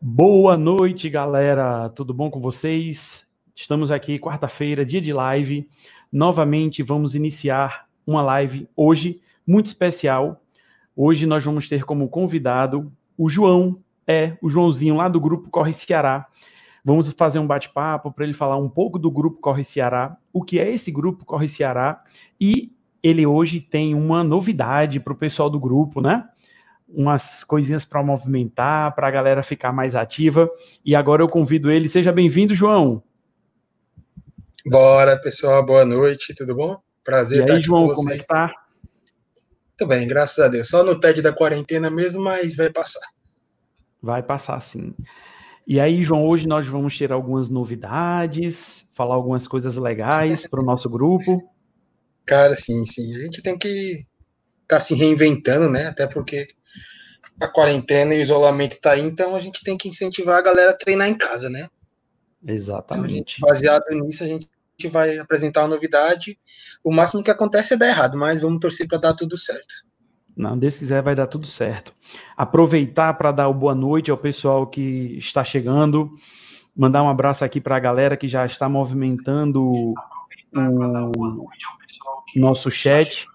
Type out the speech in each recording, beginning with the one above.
Boa noite, galera. Tudo bom com vocês? Estamos aqui quarta-feira, dia de live. Novamente vamos iniciar uma live hoje muito especial. Hoje nós vamos ter como convidado o João, é o Joãozinho lá do grupo Corre Ceará. Vamos fazer um bate-papo para ele falar um pouco do grupo Corre Ceará, o que é esse grupo Corre Ceará e ele hoje tem uma novidade para o pessoal do grupo, né? Umas coisinhas para movimentar, para a galera ficar mais ativa. E agora eu convido ele. Seja bem-vindo, João. Bora, pessoal. Boa noite. Tudo bom? Prazer e estar aí, aqui João, com vocês. como é que tá? Tudo bem, graças a Deus. Só no TED da quarentena mesmo, mas vai passar. Vai passar, sim. E aí, João, hoje nós vamos ter algumas novidades, falar algumas coisas legais para o nosso grupo. Cara, sim, sim. A gente tem que tá se reinventando, né? Até porque a quarentena e o isolamento tá aí, então a gente tem que incentivar a galera a treinar em casa, né? Exatamente. Então, gente, baseado nisso, a gente vai apresentar uma novidade. O máximo que acontece é dar errado, mas vamos torcer para dar tudo certo. Não, Deus quiser, vai dar tudo certo. Aproveitar para dar o boa noite ao pessoal que está chegando. Mandar um abraço aqui para a galera que já está movimentando o nosso chat.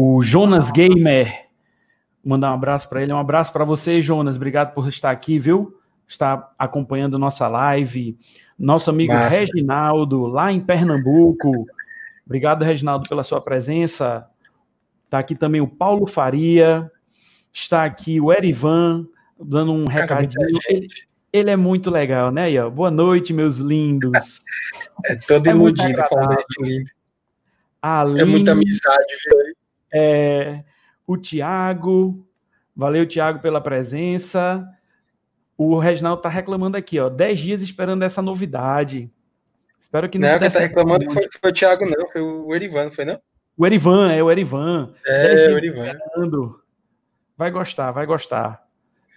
O Jonas Gamer, mandar um abraço para ele. Um abraço para você, Jonas. Obrigado por estar aqui, viu? Estar acompanhando nossa live. Nosso amigo Massa. Reginaldo, lá em Pernambuco. Obrigado, Reginaldo, pela sua presença. Está aqui também o Paulo Faria. Está aqui o Erivan, dando um Cara, recadinho. Ele, ele, é muito legal, né, Ian? Boa noite, meus lindos. É todo é iludido falando lindo. Aline, é muita amizade, viu? É, o Tiago, valeu, Tiago, pela presença. O Reginaldo está reclamando aqui, ó, 10 dias esperando essa novidade. Espero que não. Não, quem está reclamando foi, foi, o Thiago, não, foi o Erivan, não foi não? O Erivan, é o Erivan. É, o Erivan. Esperando. Vai gostar, vai gostar.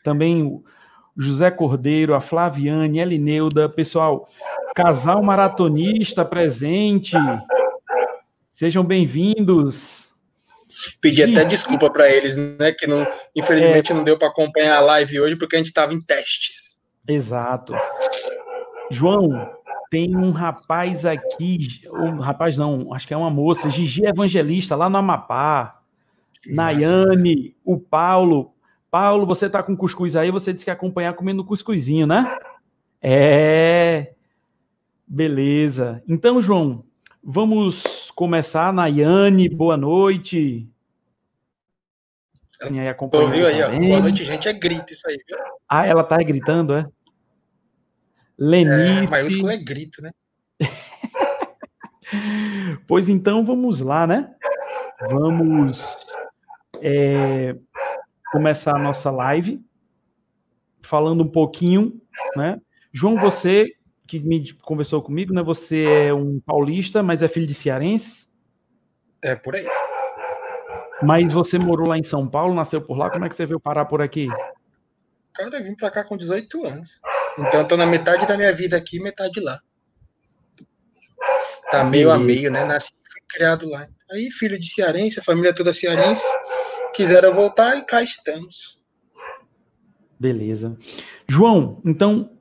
Também o José Cordeiro, a Flaviane, Elineuda, pessoal, casal maratonista presente. Sejam bem-vindos. Pedi até desculpa para eles, né? Que não, infelizmente é, não deu para acompanhar a live hoje porque a gente estava em testes. Exato. João, tem um rapaz aqui, um rapaz não, acho que é uma moça, Gigi Evangelista, lá no Amapá. Nayane, o Paulo. Paulo, você tá com cuscuz aí, você disse que ia acompanhar comendo cuscuzinho, né? É. Beleza. Então, João, vamos começar. Nayane, boa noite. E aí, Ouviu aí, ó. Boa noite, gente. É grito isso aí, viu? Ah, ela tá gritando, é? Lenice. É, maiúsculo é grito, né? pois então, vamos lá, né? Vamos é, começar a nossa live falando um pouquinho, né? João, você que me conversou comigo, né? Você é um paulista, mas é filho de cearense? É, por aí. Mas você morou lá em São Paulo, nasceu por lá, como é que você veio parar por aqui? Cara, eu vim pra cá com 18 anos. Então eu tô na metade da minha vida aqui metade lá. Tá meio a meio, né? Nasci fui criado lá. Aí, filho de cearense, a família toda cearense, quiseram voltar e cá estamos. Beleza. João, então,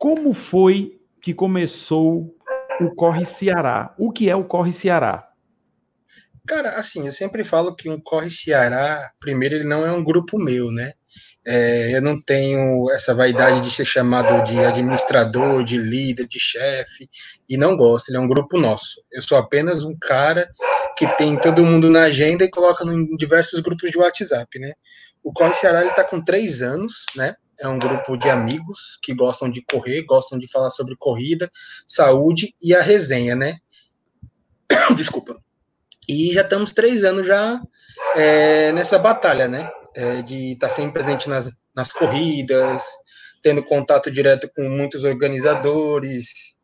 como foi que começou o Corre Ceará? O que é o Corre Ceará? Cara, assim, eu sempre falo que um Corre Ceará, primeiro, ele não é um grupo meu, né? É, eu não tenho essa vaidade de ser chamado de administrador, de líder, de chefe, e não gosto, ele é um grupo nosso. Eu sou apenas um cara que tem todo mundo na agenda e coloca em diversos grupos de WhatsApp, né? O Corre Ceará está com três anos, né? É um grupo de amigos que gostam de correr, gostam de falar sobre corrida, saúde e a resenha, né? Desculpa. E já estamos três anos já é, nessa batalha, né? É, de estar tá sempre presente nas, nas corridas, tendo contato direto com muitos organizadores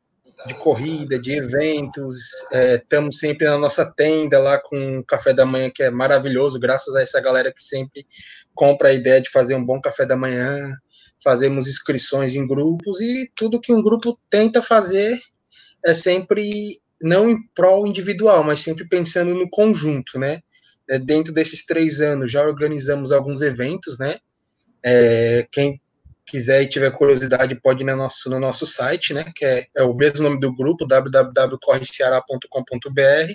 de corrida, de eventos. Estamos é, sempre na nossa tenda lá com um café da manhã que é maravilhoso, graças a essa galera que sempre compra a ideia de fazer um bom café da manhã. Fazemos inscrições em grupos e tudo que um grupo tenta fazer é sempre não em prol individual, mas sempre pensando no conjunto, né? É, dentro desses três anos já organizamos alguns eventos, né? É, quem quiser e tiver curiosidade, pode ir no nosso, no nosso site, né? Que é, é o mesmo nome do grupo, www.correceará.com.br,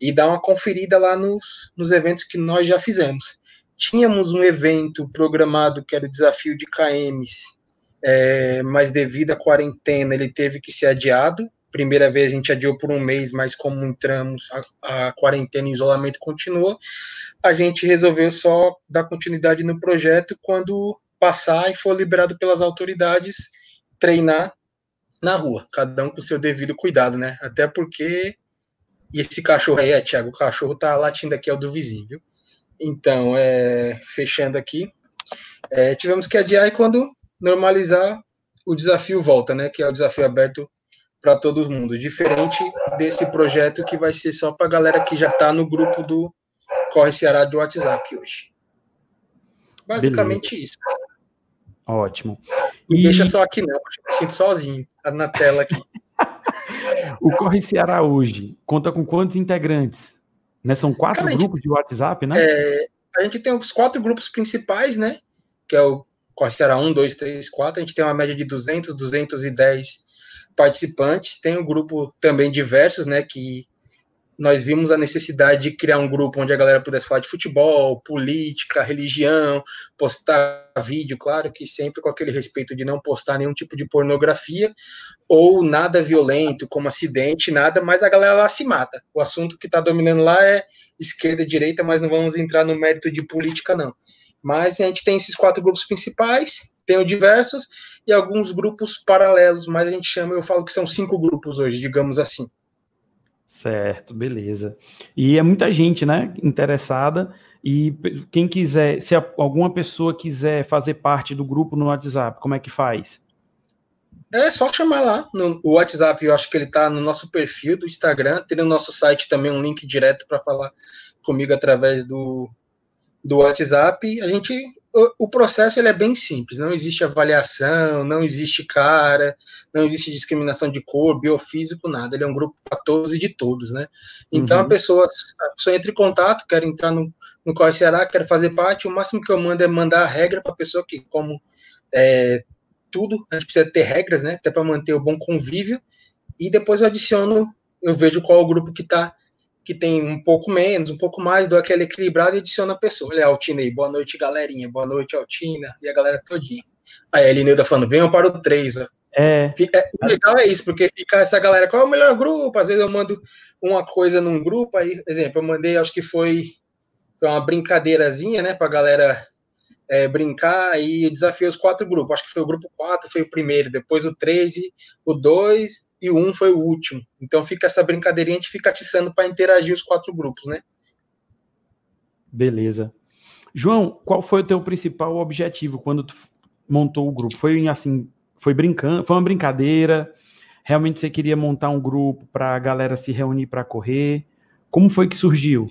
e dar uma conferida lá nos, nos eventos que nós já fizemos. Tínhamos um evento programado que era o desafio de KMs, é, mas devido à quarentena ele teve que ser adiado. Primeira vez a gente adiou por um mês, mas como entramos, a, a quarentena e isolamento continuou, a gente resolveu só dar continuidade no projeto quando passar e for liberado pelas autoridades, treinar na rua, cada um com seu devido cuidado, né? Até porque e esse cachorro aí, é, Thiago, o cachorro tá latindo aqui, é o do vizinho, viu? Então, é, fechando aqui, é, tivemos que adiar e quando normalizar, o desafio volta, né? Que é o desafio aberto para todo mundo. Diferente desse projeto que vai ser só para a galera que já está no grupo do Corre Ceará do WhatsApp hoje. Basicamente Beleza. isso. Ótimo. E... Deixa só aqui não, eu me sinto sozinho tá na tela aqui. o Corre Ceará hoje conta com quantos integrantes? Né? São quatro Cara, grupos gente, de WhatsApp, né? É, a gente tem os quatro grupos principais, né? Que é o Corre Ceará 1, 2, 3, 4. A gente tem uma média de 200, 210 participantes. Tem o um grupo também diversos, né? Que nós vimos a necessidade de criar um grupo onde a galera pudesse falar de futebol, política, religião, postar vídeo, claro que sempre com aquele respeito de não postar nenhum tipo de pornografia ou nada violento, como acidente, nada, mas a galera lá se mata. O assunto que está dominando lá é esquerda direita, mas não vamos entrar no mérito de política, não. Mas a gente tem esses quatro grupos principais, tem o diversos e alguns grupos paralelos, mas a gente chama, eu falo que são cinco grupos hoje, digamos assim. Certo, beleza. E é muita gente, né, interessada. E quem quiser, se alguma pessoa quiser fazer parte do grupo no WhatsApp, como é que faz? É só chamar lá no WhatsApp. Eu acho que ele está no nosso perfil do Instagram. Tem no nosso site também um link direto para falar comigo através do, do WhatsApp. A gente o, processo ele é bem simples, não existe avaliação, não existe cara, não existe discriminação de cor, biofísico, nada. Ele é um grupo para todos e de todos, né? Então uhum. a pessoa a pessoa entra em contato, quer entrar no, no Corre Ceará, quer fazer parte, o máximo que eu mando é mandar a regra para a pessoa que, como é, tudo, a gente precisa ter regras, né? Até para manter o bom convívio, e depois eu adiciono, eu vejo qual é o grupo que está que tem um pouco menos, um pouco mais, dou aquela equilibrada e adiciona a pessoa. Olha, Altina aí, boa noite, galerinha, boa noite, Altina, e a galera todinha. Aí a Elineuda falando, venham para o 3, ó. É. é. O legal é isso, porque fica essa galera, qual é o melhor grupo? Às vezes eu mando uma coisa num grupo, aí, exemplo, eu mandei, acho que foi, foi uma brincadeirazinha, né, pra galera é, brincar e desafiei os quatro grupos. Acho que foi o grupo 4, foi o primeiro, depois o 3, o 2 e o 1 foi o último. Então fica essa brincadeirinha, a gente fica atiçando para interagir os quatro grupos, né? Beleza. João, qual foi o teu principal objetivo quando tu montou o grupo? Foi assim, foi brincando, foi uma brincadeira? Realmente você queria montar um grupo para a galera se reunir para correr? Como foi que surgiu?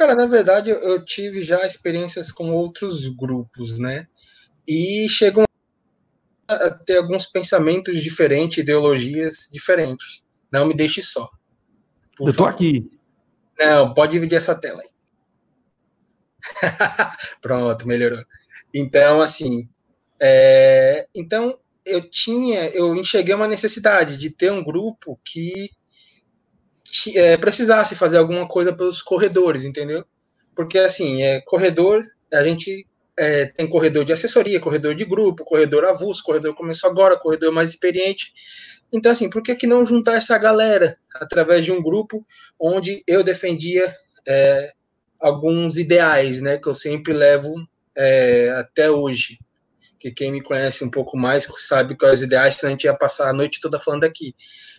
Cara, na verdade, eu tive já experiências com outros grupos, né? E chegam a ter alguns pensamentos diferentes, ideologias diferentes. Não me deixe só. Eu tô favor. aqui. Não, pode dividir essa tela aí. Pronto, melhorou. Então, assim, é, então eu tinha, eu enxerguei uma necessidade de ter um grupo que é, precisasse fazer alguma coisa pelos corredores, entendeu? Porque, assim, é, corredor, a gente é, tem corredor de assessoria, corredor de grupo, corredor avulso, corredor começou agora, corredor mais experiente. Então, assim, por que, que não juntar essa galera através de um grupo onde eu defendia é, alguns ideais, né, que eu sempre levo é, até hoje? Que quem me conhece um pouco mais sabe quais ideais, que a gente ia passar a noite toda falando aqui.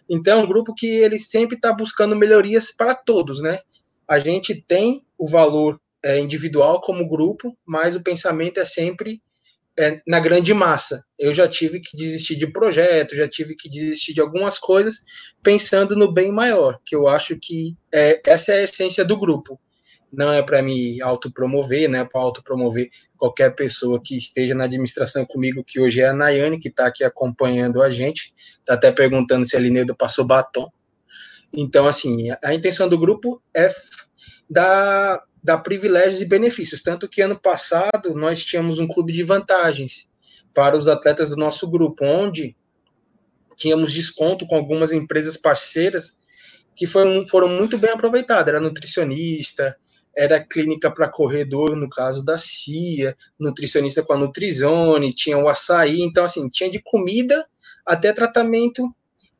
Então, é um grupo que ele sempre está buscando melhorias para todos, né? A gente tem o valor é, individual como grupo, mas o pensamento é sempre é, na grande massa. Eu já tive que desistir de projetos, já tive que desistir de algumas coisas, pensando no bem maior, que eu acho que é, essa é a essência do grupo. Não é para me autopromover, né? Para autopromover qualquer pessoa que esteja na administração comigo, que hoje é a Nayane, que está aqui acompanhando a gente, está até perguntando se a Linedo passou batom. Então, assim, a intenção do grupo é dar, dar privilégios e benefícios. Tanto que ano passado nós tínhamos um clube de vantagens, para os atletas do nosso grupo, onde tínhamos desconto com algumas empresas parceiras que foram, foram muito bem aproveitadas. Era nutricionista, era clínica para corredor, no caso da CIA, nutricionista com a Nutrizone, tinha o açaí, então, assim, tinha de comida até tratamento,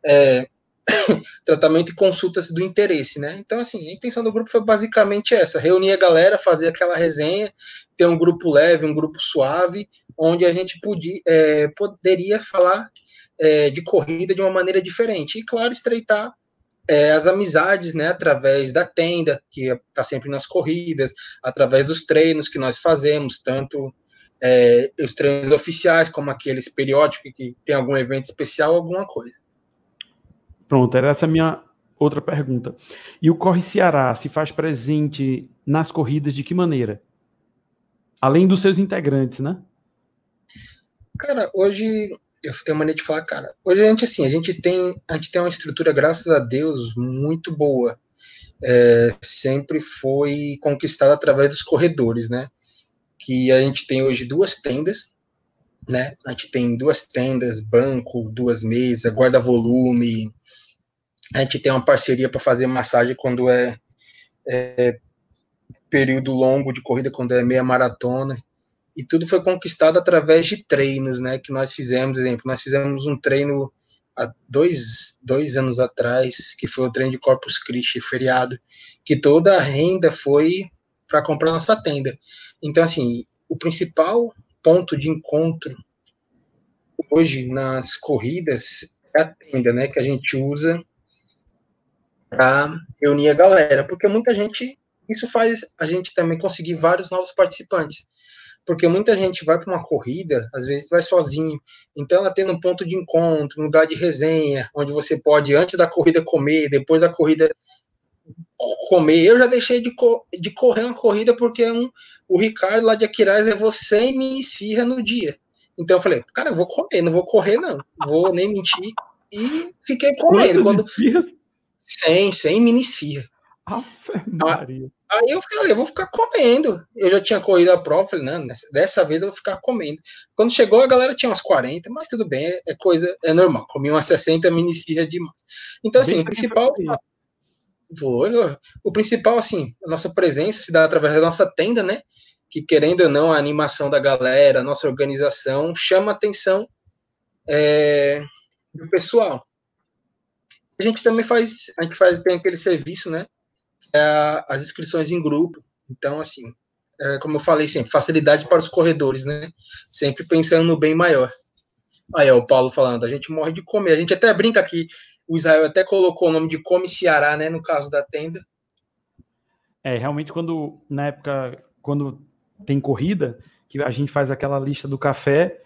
é, tratamento e consultas do interesse, né? Então, assim, a intenção do grupo foi basicamente essa: reunir a galera, fazer aquela resenha, ter um grupo leve, um grupo suave, onde a gente podia, é, poderia falar é, de corrida de uma maneira diferente. E, claro, estreitar é, as amizades, né, através da tenda, que está sempre nas corridas, através dos treinos que nós fazemos, tanto é, os treinos oficiais, como aqueles periódicos que tem algum evento especial, alguma coisa. Pronto, era essa a minha outra pergunta. E o Corre Ceará se faz presente nas corridas de que maneira? Além dos seus integrantes, né? Cara, hoje eu tenho mania de falar, cara, hoje a gente assim, a gente tem, a gente tem uma estrutura, graças a Deus, muito boa. É, sempre foi conquistada através dos corredores, né? Que a gente tem hoje duas tendas, né? A gente tem duas tendas, banco, duas mesas, guarda-volume. A gente tem uma parceria para fazer massagem quando é, é período longo de corrida, quando é meia maratona e tudo foi conquistado através de treinos, né, que nós fizemos, exemplo, nós fizemos um treino há dois, dois anos atrás, que foi o treino de Corpus Christi, feriado, que toda a renda foi para comprar nossa tenda. Então, assim, o principal ponto de encontro hoje nas corridas é a tenda, né, que a gente usa para reunir a galera, porque muita gente, isso faz a gente também conseguir vários novos participantes porque muita gente vai para uma corrida, às vezes vai sozinho, então ela tem um ponto de encontro, um lugar de resenha, onde você pode, antes da corrida, comer, depois da corrida, comer. Eu já deixei de, co de correr uma corrida porque um, o Ricardo lá de Aquiraz levou 100 mini esfirra no dia. Então eu falei, cara, eu vou comer, não vou correr não, vou nem mentir. E fiquei comendo. Quando... 100, 100 mini esfirra. Maria. Aí eu falei, eu vou ficar comendo. Eu já tinha corrido a prova, falei, não, dessa vez eu vou ficar comendo. Quando chegou, a galera tinha umas 40, mas tudo bem, é, é coisa, é normal. Comi umas 60 mini esfirras demais. Então, assim, Bem o principal. O principal, assim, a nossa presença se dá através da nossa tenda, né? Que querendo ou não, a animação da galera, a nossa organização chama a atenção é, do pessoal. A gente também faz, a gente faz, tem aquele serviço, né? É, as inscrições em grupo. Então, assim, é, como eu falei sempre, facilidade para os corredores, né? Sempre pensando no bem maior. Aí, ó, o Paulo falando, a gente morre de comer. A gente até brinca aqui, o Israel até colocou o nome de Come Ceará, né? No caso da tenda. É, realmente, quando, na época, quando tem corrida, que a gente faz aquela lista do café,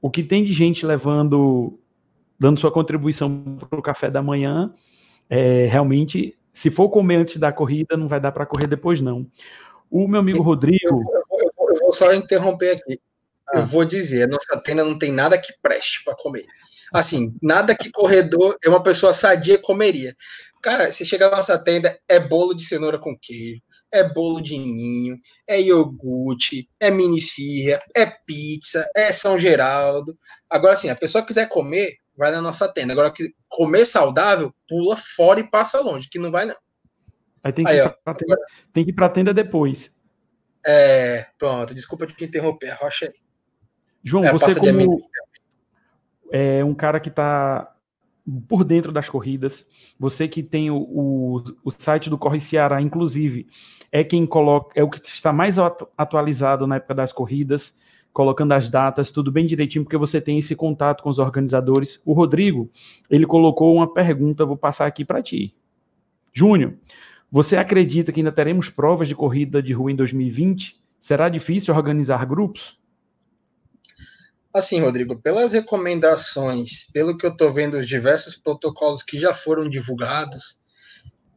o que tem de gente levando, dando sua contribuição para o café da manhã, é, realmente se for comer antes da corrida, não vai dar para correr depois, não. O meu amigo Rodrigo. Eu, eu, eu, eu vou só interromper aqui. Ah. Eu vou dizer: a nossa tenda não tem nada que preste para comer. Assim, nada que corredor é uma pessoa sadia comeria. Cara, se chegar na nossa tenda, é bolo de cenoura com queijo, é bolo de ninho, é iogurte, é mini esfirra, é pizza, é São Geraldo. Agora, assim, a pessoa quiser comer, vai na nossa tenda. Agora, que comer saudável, pula fora e passa longe, que não vai não. Aí tem que, Aí, ir, pra tenda, tem que ir pra tenda depois. É, pronto, desculpa te interromper, rocha aí. João, é, você como é um cara que está por dentro das corridas, você que tem o, o, o, site do Corre Ceará, inclusive, é quem coloca, é o que está mais atualizado na época das corridas, colocando as datas, tudo bem direitinho, porque você tem esse contato com os organizadores. O Rodrigo, ele colocou uma pergunta, vou passar aqui para ti. Júnior, você acredita que ainda teremos provas de corrida de rua em 2020? Será difícil organizar grupos? Assim, Rodrigo, pelas recomendações, pelo que eu estou vendo, os diversos protocolos que já foram divulgados,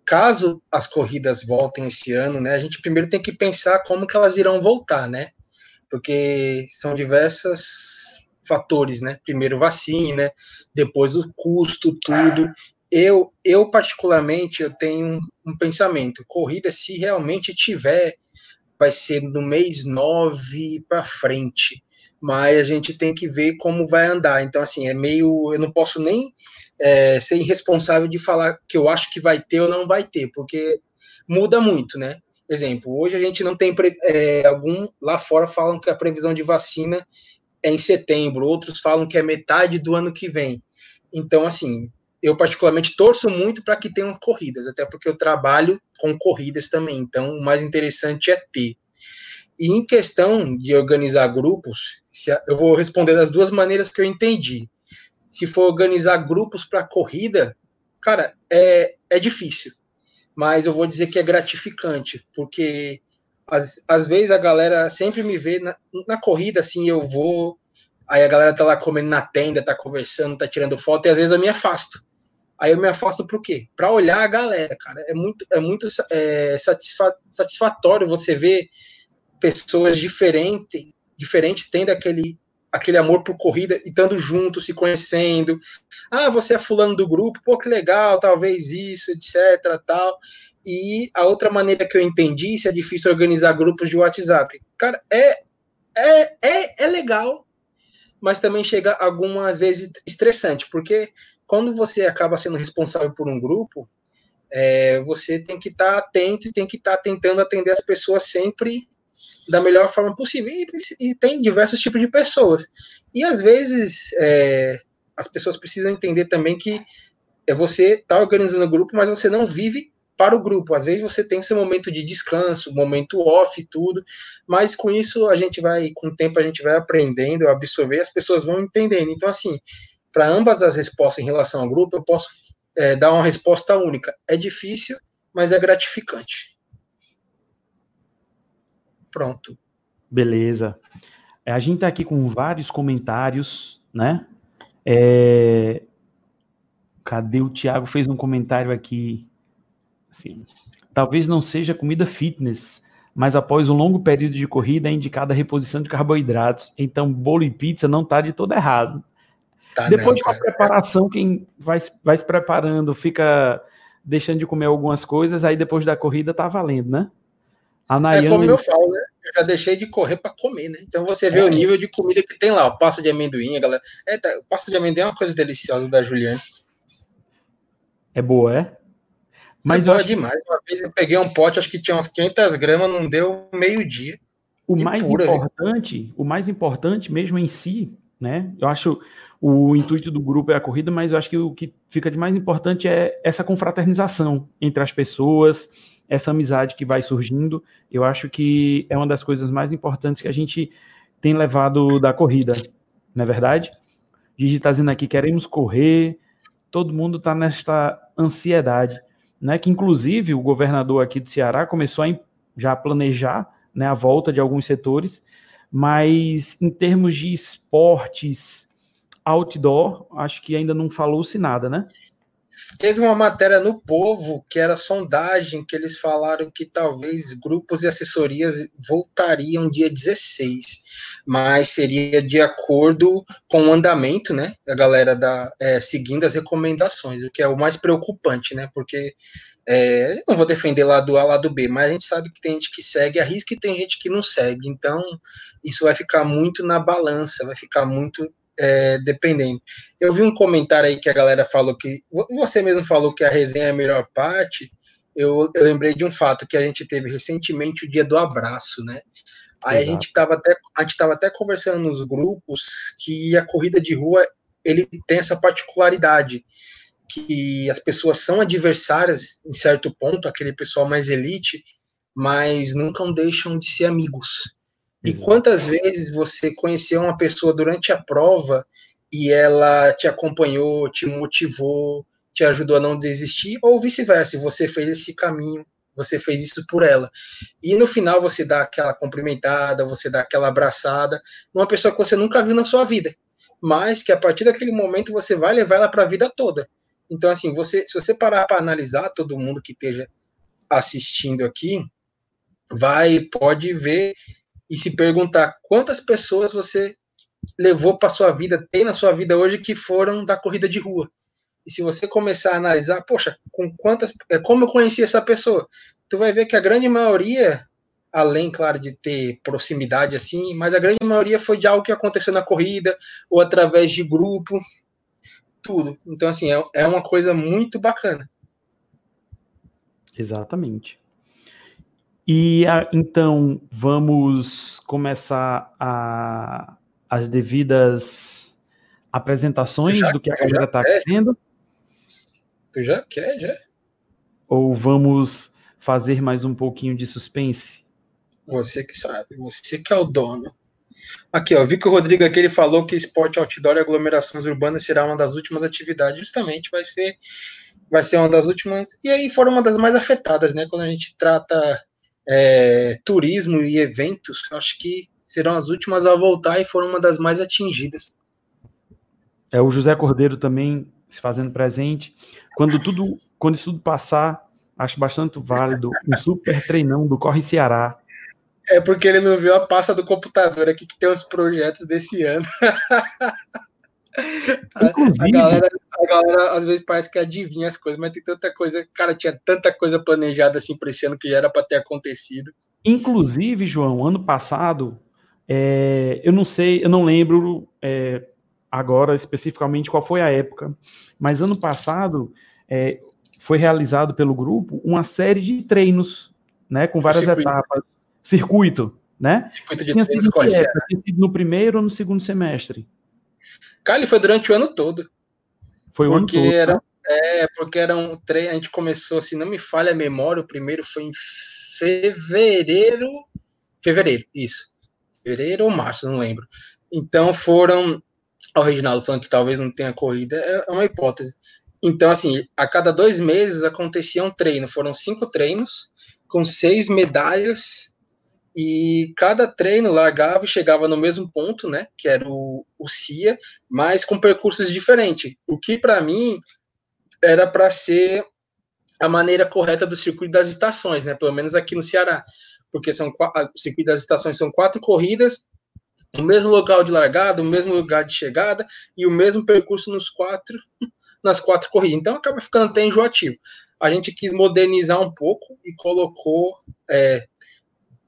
caso as corridas voltem esse ano, né, a gente primeiro tem que pensar como que elas irão voltar, né? Porque são diversos fatores, né? Primeiro vacina, depois o custo, tudo. Eu, eu particularmente, eu tenho um pensamento, corrida, se realmente tiver, vai ser no mês 9 para frente, mas a gente tem que ver como vai andar. Então, assim, é meio. Eu não posso nem é, ser irresponsável de falar que eu acho que vai ter ou não vai ter, porque muda muito, né? Exemplo, hoje a gente não tem é, algum lá fora falam que a previsão de vacina é em setembro, outros falam que é metade do ano que vem. Então, assim, eu particularmente torço muito para que tenham corridas, até porque eu trabalho com corridas também. Então, o mais interessante é ter. E em questão de organizar grupos, eu vou responder das duas maneiras que eu entendi. Se for organizar grupos para corrida, cara, é, é difícil. Mas eu vou dizer que é gratificante, porque às, às vezes a galera sempre me vê na, na corrida, assim, eu vou, aí a galera tá lá comendo na tenda, tá conversando, tá tirando foto, e às vezes eu me afasto. Aí eu me afasto por quê? Para olhar a galera, cara. É muito, é muito é, satisfatório você ver pessoas diferentes, diferentes tendo aquele, aquele amor por corrida e estando juntos, se conhecendo. Ah, você é fulano do grupo, pô, que legal, talvez isso, etc, tal. E a outra maneira que eu entendi, se é difícil organizar grupos de WhatsApp. Cara, é, é, é, é legal, mas também chega algumas vezes estressante, porque quando você acaba sendo responsável por um grupo, é, você tem que estar tá atento e tem que estar tá tentando atender as pessoas sempre da melhor forma possível. E, e tem diversos tipos de pessoas. E às vezes é, as pessoas precisam entender também que é você está organizando o grupo, mas você não vive para o grupo. Às vezes você tem seu momento de descanso, momento off e tudo, mas com isso a gente vai, com o tempo a gente vai aprendendo, absorver, as pessoas vão entendendo. Então, assim, para ambas as respostas em relação ao grupo, eu posso é, dar uma resposta única. É difícil, mas é gratificante. Pronto. Beleza. É, a gente está aqui com vários comentários, né? É... Cadê o Thiago? Fez um comentário aqui. Assim, Talvez não seja comida fitness, mas após um longo período de corrida é indicada a reposição de carboidratos. Então, bolo e pizza não está de todo errado. Tá, Depois não, de uma preparação, quem vai, vai se preparando, fica deixando de comer algumas coisas, aí depois da corrida tá valendo, né? A Nayane... É como eu falo, né? Eu já deixei de correr para comer, né? Então você vê é. o nível de comida que tem lá, o pasta de amendoim, galera. É, tá, o pasta de amendoim é uma coisa deliciosa da Juliane. É boa, é? Mas é boa acho... demais. Uma vez eu peguei um pote, acho que tinha uns 500 gramas, não deu meio dia. O mais pura, importante, o mais importante mesmo em si, né? Eu acho o intuito do grupo é a corrida, mas eu acho que o que fica de mais importante é essa confraternização entre as pessoas, essa amizade que vai surgindo. Eu acho que é uma das coisas mais importantes que a gente tem levado da corrida, não é verdade? Gigi está dizendo aqui, queremos correr, todo mundo está nesta ansiedade, né? Que inclusive o governador aqui do Ceará começou a já planejar né, a volta de alguns setores, mas em termos de esportes, outdoor, acho que ainda não falou-se nada, né? Teve uma matéria no Povo que era sondagem, que eles falaram que talvez grupos e assessorias voltariam dia 16, mas seria de acordo com o andamento, né? A galera da, é, seguindo as recomendações, o que é o mais preocupante, né? Porque é, não vou defender lado A, lado B, mas a gente sabe que tem gente que segue a risco e tem gente que não segue, então isso vai ficar muito na balança, vai ficar muito é, dependendo. Eu vi um comentário aí que a galera falou que. Você mesmo falou que a resenha é a melhor parte. Eu, eu lembrei de um fato que a gente teve recentemente o dia do abraço, né? Aí Exato. a gente estava até, a gente tava até conversando nos grupos que a corrida de rua ele tem essa particularidade que as pessoas são adversárias em certo ponto, aquele pessoal mais elite, mas nunca deixam de ser amigos. E quantas vezes você conheceu uma pessoa durante a prova e ela te acompanhou, te motivou, te ajudou a não desistir, ou vice-versa, você fez esse caminho, você fez isso por ela. E no final você dá aquela cumprimentada, você dá aquela abraçada, uma pessoa que você nunca viu na sua vida, mas que a partir daquele momento você vai levar ela para a vida toda. Então, assim, você, se você parar para analisar todo mundo que esteja assistindo aqui, vai, pode ver e se perguntar quantas pessoas você levou para sua vida, tem na sua vida hoje que foram da corrida de rua. E se você começar a analisar, poxa, com quantas, é, como eu conheci essa pessoa, tu vai ver que a grande maioria além, claro, de ter proximidade assim, mas a grande maioria foi de algo que aconteceu na corrida ou através de grupo, tudo. Então, assim, é, é uma coisa muito bacana. Exatamente. E a, então vamos começar a, as devidas apresentações já, do que a galera está querendo. Tu já quer, já? Ou vamos fazer mais um pouquinho de suspense? Você que sabe, você que é o dono. Aqui, ó, vi que o Rodrigo aqui ele falou que esporte outdoor e aglomerações urbanas será uma das últimas atividades, justamente vai ser vai ser uma das últimas, e aí foram uma das mais afetadas, né, quando a gente trata é, turismo e eventos, acho que serão as últimas a voltar e foram uma das mais atingidas. É o José Cordeiro também se fazendo presente. Quando tudo, quando isso tudo passar, acho bastante válido um super treinão do Corre Ceará é porque ele não viu a pasta do computador aqui que tem os projetos desse ano. a, a, galera, a galera às vezes parece que adivinha as coisas, mas tem tanta coisa. Cara, tinha tanta coisa planejada assim para esse ano que já era para ter acontecido. Inclusive, João, ano passado, é, eu não sei, eu não lembro é, agora especificamente qual foi a época, mas ano passado é, foi realizado pelo grupo uma série de treinos, né, com várias etapas circuito, né? Circuito de tinha tênis corre tinha sido no primeiro ou no segundo semestre? Cara, ele foi durante o ano todo. Foi o ano todo. Era? É, porque era um treino, a gente começou, se não me falha a memória, o primeiro foi em fevereiro. Fevereiro, isso. Fevereiro ou março, não lembro. Então foram. O Reginaldo falando que talvez não tenha corrida, é uma hipótese. Então, assim, a cada dois meses acontecia um treino. Foram cinco treinos, com seis medalhas e cada treino largava e chegava no mesmo ponto, né, que era o, o CIA, mas com percursos diferentes. O que para mim era para ser a maneira correta do circuito das estações, né, pelo menos aqui no Ceará, porque são o circuito das estações são quatro corridas, o mesmo local de largada, o mesmo lugar de chegada e o mesmo percurso nos quatro nas quatro corridas. Então acaba ficando até enjoativo. A gente quis modernizar um pouco e colocou é,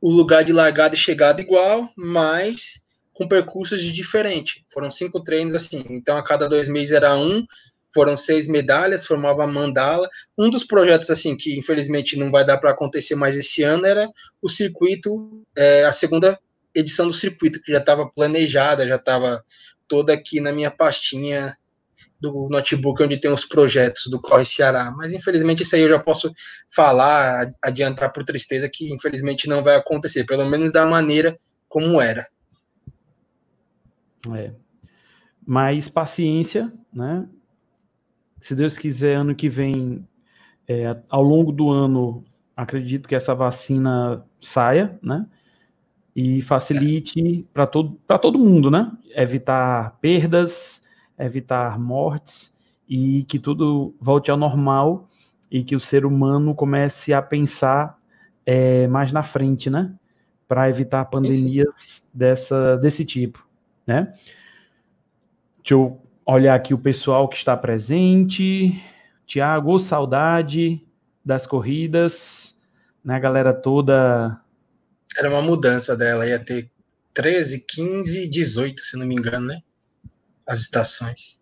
o lugar de largada e chegada igual, mas com percursos diferentes. Foram cinco treinos assim, então a cada dois meses era um, foram seis medalhas, formava a mandala. Um dos projetos assim que infelizmente não vai dar para acontecer mais esse ano era o circuito, é, a segunda edição do circuito que já estava planejada, já estava toda aqui na minha pastinha do notebook onde tem os projetos do Corre Ceará. Mas infelizmente isso aí eu já posso falar, adiantar por tristeza que infelizmente não vai acontecer, pelo menos da maneira como era. É. Mas paciência, né? Se Deus quiser, ano que vem, é, ao longo do ano, acredito que essa vacina saia, né? E facilite para todo, todo mundo, né? Evitar perdas, evitar mortes e que tudo volte ao normal e que o ser humano comece a pensar é, mais na frente, né? Para evitar pandemias dessa, desse tipo, né? Deixa eu olhar aqui o pessoal que está presente. Tiago, saudade das corridas, né? Galera toda. Era uma mudança dela, ia ter 13, 15, 18, se não me engano, né? As estações.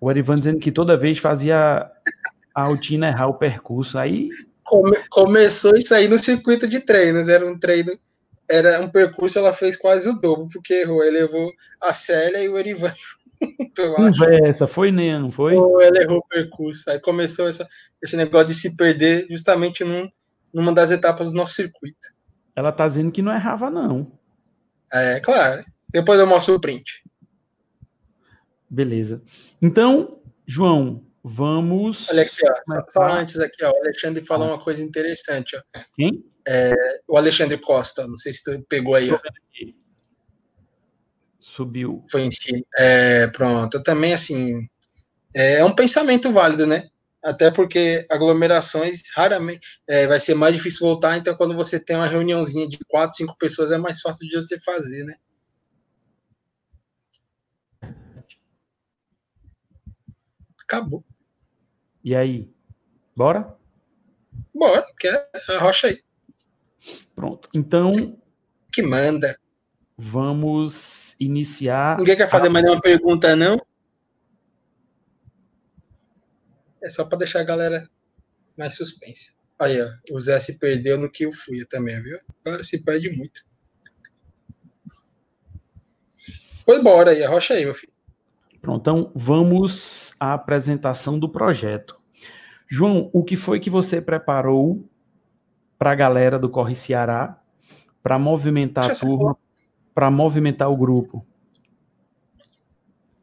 O Erivan dizendo que toda vez fazia a rotina errar o percurso. Aí. Come, começou isso aí no circuito de treinos. Era um treino, era um percurso, ela fez quase o dobro, porque errou. Ele levou a Célia e o Erivan. Conversa, foi nem, não foi? Ela errou o percurso. Aí começou essa, esse negócio de se perder justamente num, numa das etapas do nosso circuito. Ela tá dizendo que não errava, não. É, claro. Depois eu mostro o print. Beleza. Então, João, vamos. Olha aqui, ó. Só antes aqui, ó. O Alexandre falou uma coisa interessante, ó. Quem? É, o Alexandre Costa, não sei se tu pegou aí. Ó. Subiu. Foi em si. É, pronto. Eu também, assim. É, é um pensamento válido, né? Até porque aglomerações raramente é, vai ser mais difícil voltar, então quando você tem uma reuniãozinha de quatro, cinco pessoas é mais fácil de você fazer, né? Acabou. E aí? Bora? Bora, quer arrocha aí. Pronto. Então. Que manda. Vamos iniciar. Ninguém quer fazer a... mais nenhuma pergunta, não? É só para deixar a galera mais suspensa. Aí, ó, o Zé se perdeu no que eu fui também, viu? Agora se perde muito. Pois bora aí, arrocha aí, meu filho. Pronto, então vamos à apresentação do projeto. João, o que foi que você preparou para a galera do Corre Ceará para movimentar a turma, para movimentar o grupo?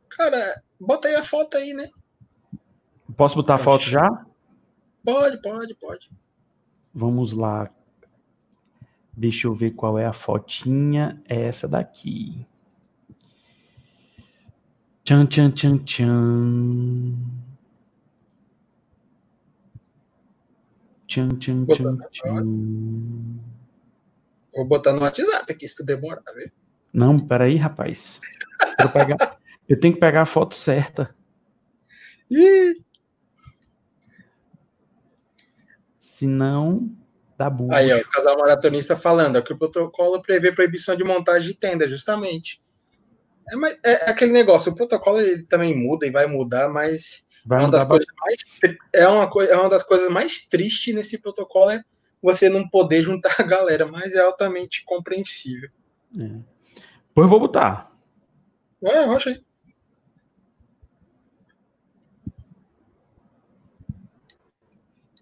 Cara, bota aí a foto aí, né? Posso botar a foto já? Pode, pode, pode. Vamos lá. Deixa eu ver qual é a fotinha. É essa daqui. Tchan, tchan, tchan, tchan. Tchan, tchan, tchan, tchan. Vou botar no WhatsApp aqui, se tu demorar, tá viu? Não, peraí, rapaz. Eu, pegar... eu tenho que pegar a foto certa. Ih! Senão, dá burro. Aí, ó, o casal maratonista falando, ó, que o protocolo prevê proibição de montagem de tenda, justamente. É, mas, é, aquele negócio, o protocolo ele também muda e vai mudar, mas vai uma das coisas mais, é, uma coisa, é uma das coisas mais tristes nesse protocolo é você não poder juntar a galera, mas é altamente compreensível. É. Pois eu vou botar. É, rocha aí.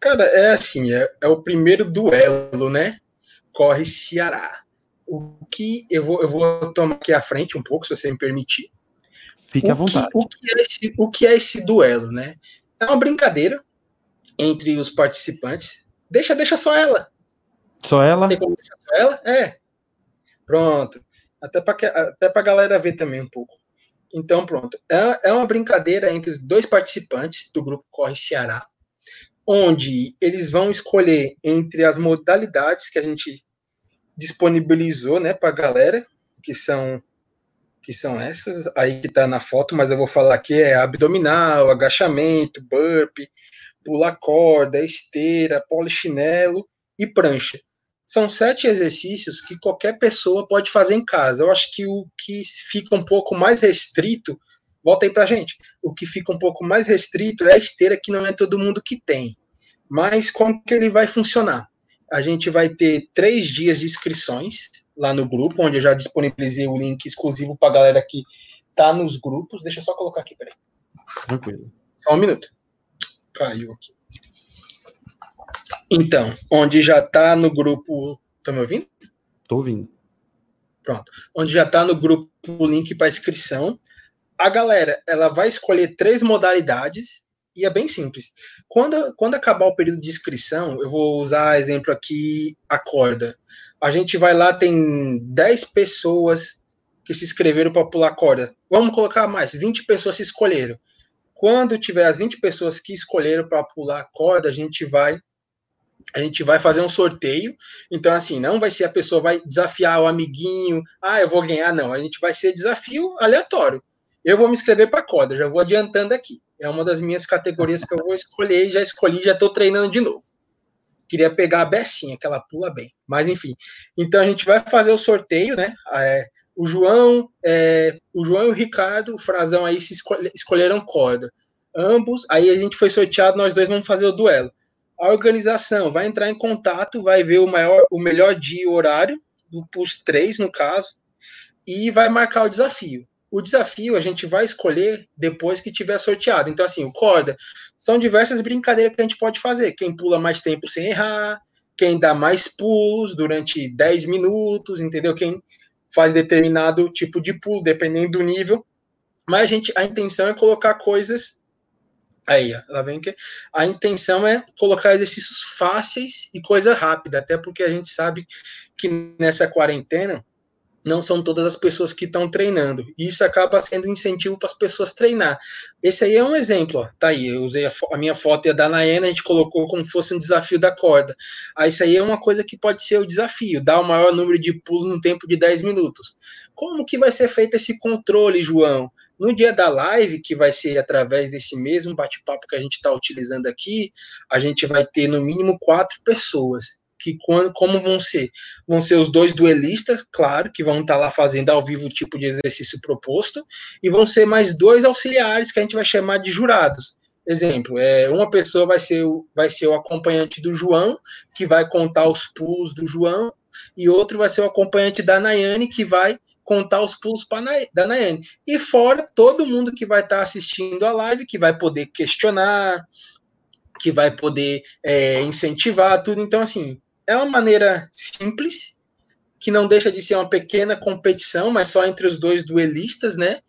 Cara, é assim, é, é o primeiro duelo, né? Corre Ceará. O que eu vou, eu vou tomar aqui à frente um pouco, se você me permitir. Fique à vontade. Que, o, que é esse, o que é esse duelo, né? É uma brincadeira entre os participantes. Deixa, deixa só ela. Só ela? Tem como deixar só ela? É. Pronto. Até para até a galera ver também um pouco. Então, pronto. É, é uma brincadeira entre dois participantes do grupo Corre Ceará onde eles vão escolher entre as modalidades que a gente disponibilizou, né, para a galera, que são que são essas aí que tá na foto, mas eu vou falar aqui é abdominal, agachamento, burpee, pular corda, esteira, polichinelo e prancha. São sete exercícios que qualquer pessoa pode fazer em casa. Eu acho que o que fica um pouco mais restrito volta aí pra gente. O que fica um pouco mais restrito é a esteira, que não é todo mundo que tem. Mas como que ele vai funcionar? A gente vai ter três dias de inscrições lá no grupo, onde eu já disponibilizei o link exclusivo para a galera que tá nos grupos. Deixa eu só colocar aqui, peraí. Tranquilo. Só um minuto. Caiu aqui. Então, onde já tá no grupo. Tá me ouvindo? Tô ouvindo. Pronto. Onde já tá no grupo o link para inscrição a galera ela vai escolher três modalidades e é bem simples. Quando, quando acabar o período de inscrição, eu vou usar exemplo aqui a corda. A gente vai lá, tem 10 pessoas que se inscreveram para pular corda. Vamos colocar mais, 20 pessoas se escolheram. Quando tiver as 20 pessoas que escolheram para pular corda, a gente vai a gente vai fazer um sorteio. Então, assim, não vai ser a pessoa vai desafiar o amiguinho, ah, eu vou ganhar, não. A gente vai ser desafio aleatório. Eu vou me inscrever para corda, já vou adiantando aqui. É uma das minhas categorias que eu vou escolher, já escolhi, já estou treinando de novo. Queria pegar a Bessinha, que ela pula bem. Mas enfim. Então a gente vai fazer o sorteio, né? É, o João, é, o João e o Ricardo, o Frazão aí se escolhe, escolheram corda. Ambos, aí a gente foi sorteado, nós dois vamos fazer o duelo. A organização vai entrar em contato, vai ver o maior, o melhor dia e horário, os três no caso, e vai marcar o desafio. O desafio a gente vai escolher depois que tiver sorteado. Então, assim, o corda são diversas brincadeiras que a gente pode fazer. Quem pula mais tempo sem errar, quem dá mais pulos durante 10 minutos, entendeu? Quem faz determinado tipo de pulo, dependendo do nível. Mas a gente, a intenção é colocar coisas Aí, lá vem que a intenção é colocar exercícios fáceis e coisa rápida, até porque a gente sabe que nessa quarentena não são todas as pessoas que estão treinando. E isso acaba sendo um incentivo para as pessoas treinar. Esse aí é um exemplo, ó. tá aí, eu usei a, a, minha foto e a da Nayana, a gente colocou como se fosse um desafio da corda. Aí isso aí é uma coisa que pode ser o desafio, dar o maior número de pulos no tempo de 10 minutos. Como que vai ser feito esse controle, João? No dia da live, que vai ser através desse mesmo bate-papo que a gente está utilizando aqui, a gente vai ter no mínimo quatro pessoas que quando, como vão ser? Vão ser os dois duelistas, claro, que vão estar tá lá fazendo ao vivo o tipo de exercício proposto, e vão ser mais dois auxiliares que a gente vai chamar de jurados. Exemplo, é, uma pessoa vai ser, o, vai ser o acompanhante do João, que vai contar os pulos do João, e outro vai ser o acompanhante da Nayane, que vai contar os pulos da Nayane. E fora todo mundo que vai estar tá assistindo a live, que vai poder questionar, que vai poder é, incentivar tudo. Então, assim, é uma maneira simples, que não deixa de ser uma pequena competição, mas só entre os dois duelistas, né?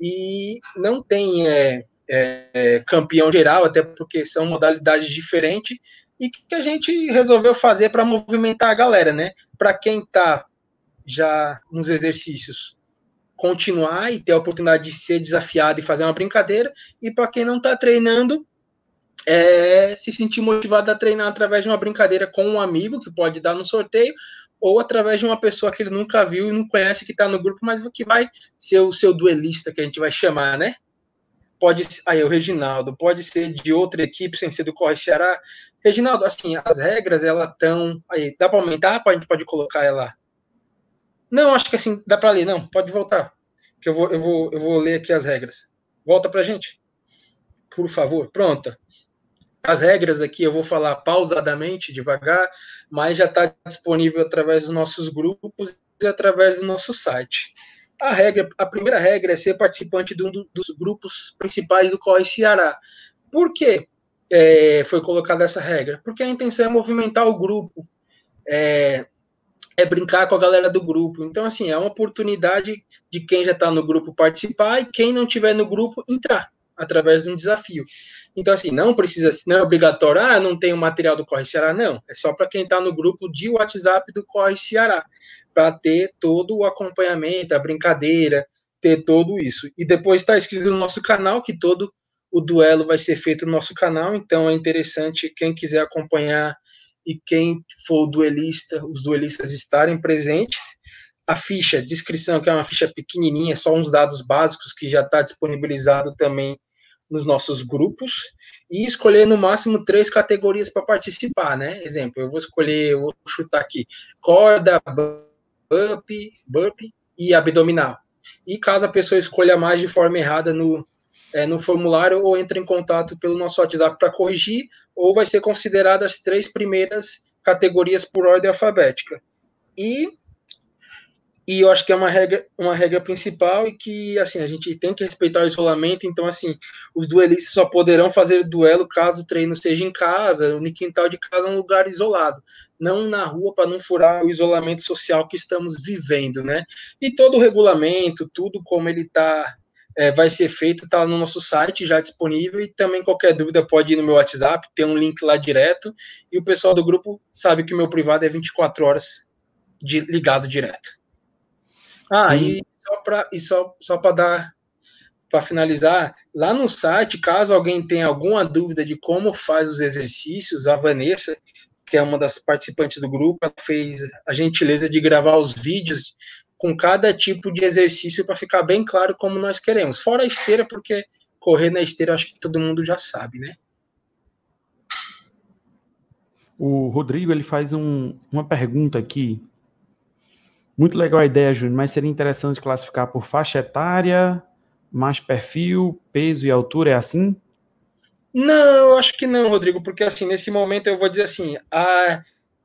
E não tem é, é, campeão geral, até porque são modalidades diferentes, e que a gente resolveu fazer para movimentar a galera, né? Para quem está já nos exercícios continuar e ter a oportunidade de ser desafiado e fazer uma brincadeira, e para quem não está treinando, é, se sentir motivado a treinar através de uma brincadeira com um amigo que pode dar no sorteio, ou através de uma pessoa que ele nunca viu e não conhece que está no grupo, mas que vai ser o seu duelista, que a gente vai chamar, né? Pode aí o Reginaldo, pode ser de outra equipe sem ser do Corre Ceará. Reginaldo, assim, as regras elas estão aí, dá para aumentar? A gente pode colocar ela não, acho que assim, dá para ler, não, pode voltar. Que eu vou, eu vou, eu vou ler aqui as regras. Volta pra gente. Por favor. Pronto. As regras aqui eu vou falar pausadamente, devagar, mas já está disponível através dos nossos grupos e através do nosso site. A regra, a primeira regra é ser participante de um dos grupos principais do Corre Ceará. Por quê? É, foi colocada essa regra? Porque a intenção é movimentar o grupo, é, é brincar com a galera do grupo. Então, assim, é uma oportunidade de quem já está no grupo participar e quem não tiver no grupo entrar através de um desafio. Então, assim, não precisa, não é obrigatório, ah, não tem o material do Corre Ceará, não. É só para quem está no grupo de WhatsApp do Corre Ceará, para ter todo o acompanhamento, a brincadeira, ter tudo isso. E depois está escrito no nosso canal que todo o duelo vai ser feito no nosso canal, então é interessante quem quiser acompanhar e quem for duelista, os duelistas estarem presentes. A ficha, descrição, que é uma ficha pequenininha, só uns dados básicos que já está disponibilizado também nos nossos grupos e escolher no máximo três categorias para participar, né? Exemplo, eu vou escolher, eu vou chutar aqui, corda, burp, burp e abdominal. E caso a pessoa escolha mais de forma errada no, é, no formulário ou entre em contato pelo nosso WhatsApp para corrigir, ou vai ser considerada as três primeiras categorias por ordem alfabética. E, e eu acho que é uma regra, uma regra principal e que assim a gente tem que respeitar o isolamento. Então, assim, os duelistas só poderão fazer duelo caso o treino seja em casa, no quintal de casa, um lugar isolado não na rua para não furar o isolamento social que estamos vivendo, né? E todo o regulamento, tudo como ele está é, vai ser feito, está no nosso site já disponível e também qualquer dúvida pode ir no meu WhatsApp, tem um link lá direto e o pessoal do grupo sabe que o meu privado é 24 horas de, ligado direto. Ah, e só para e só, só dar para finalizar, lá no site, caso alguém tenha alguma dúvida de como faz os exercícios, a Vanessa, que é uma das participantes do grupo, fez a gentileza de gravar os vídeos com cada tipo de exercício para ficar bem claro como nós queremos. Fora a esteira, porque correr na esteira acho que todo mundo já sabe, né? O Rodrigo ele faz um, uma pergunta aqui. Muito legal a ideia, Júnior, mas seria interessante classificar por faixa etária, mais perfil, peso e altura, é assim? Não, eu acho que não, Rodrigo, porque assim, nesse momento eu vou dizer assim, a,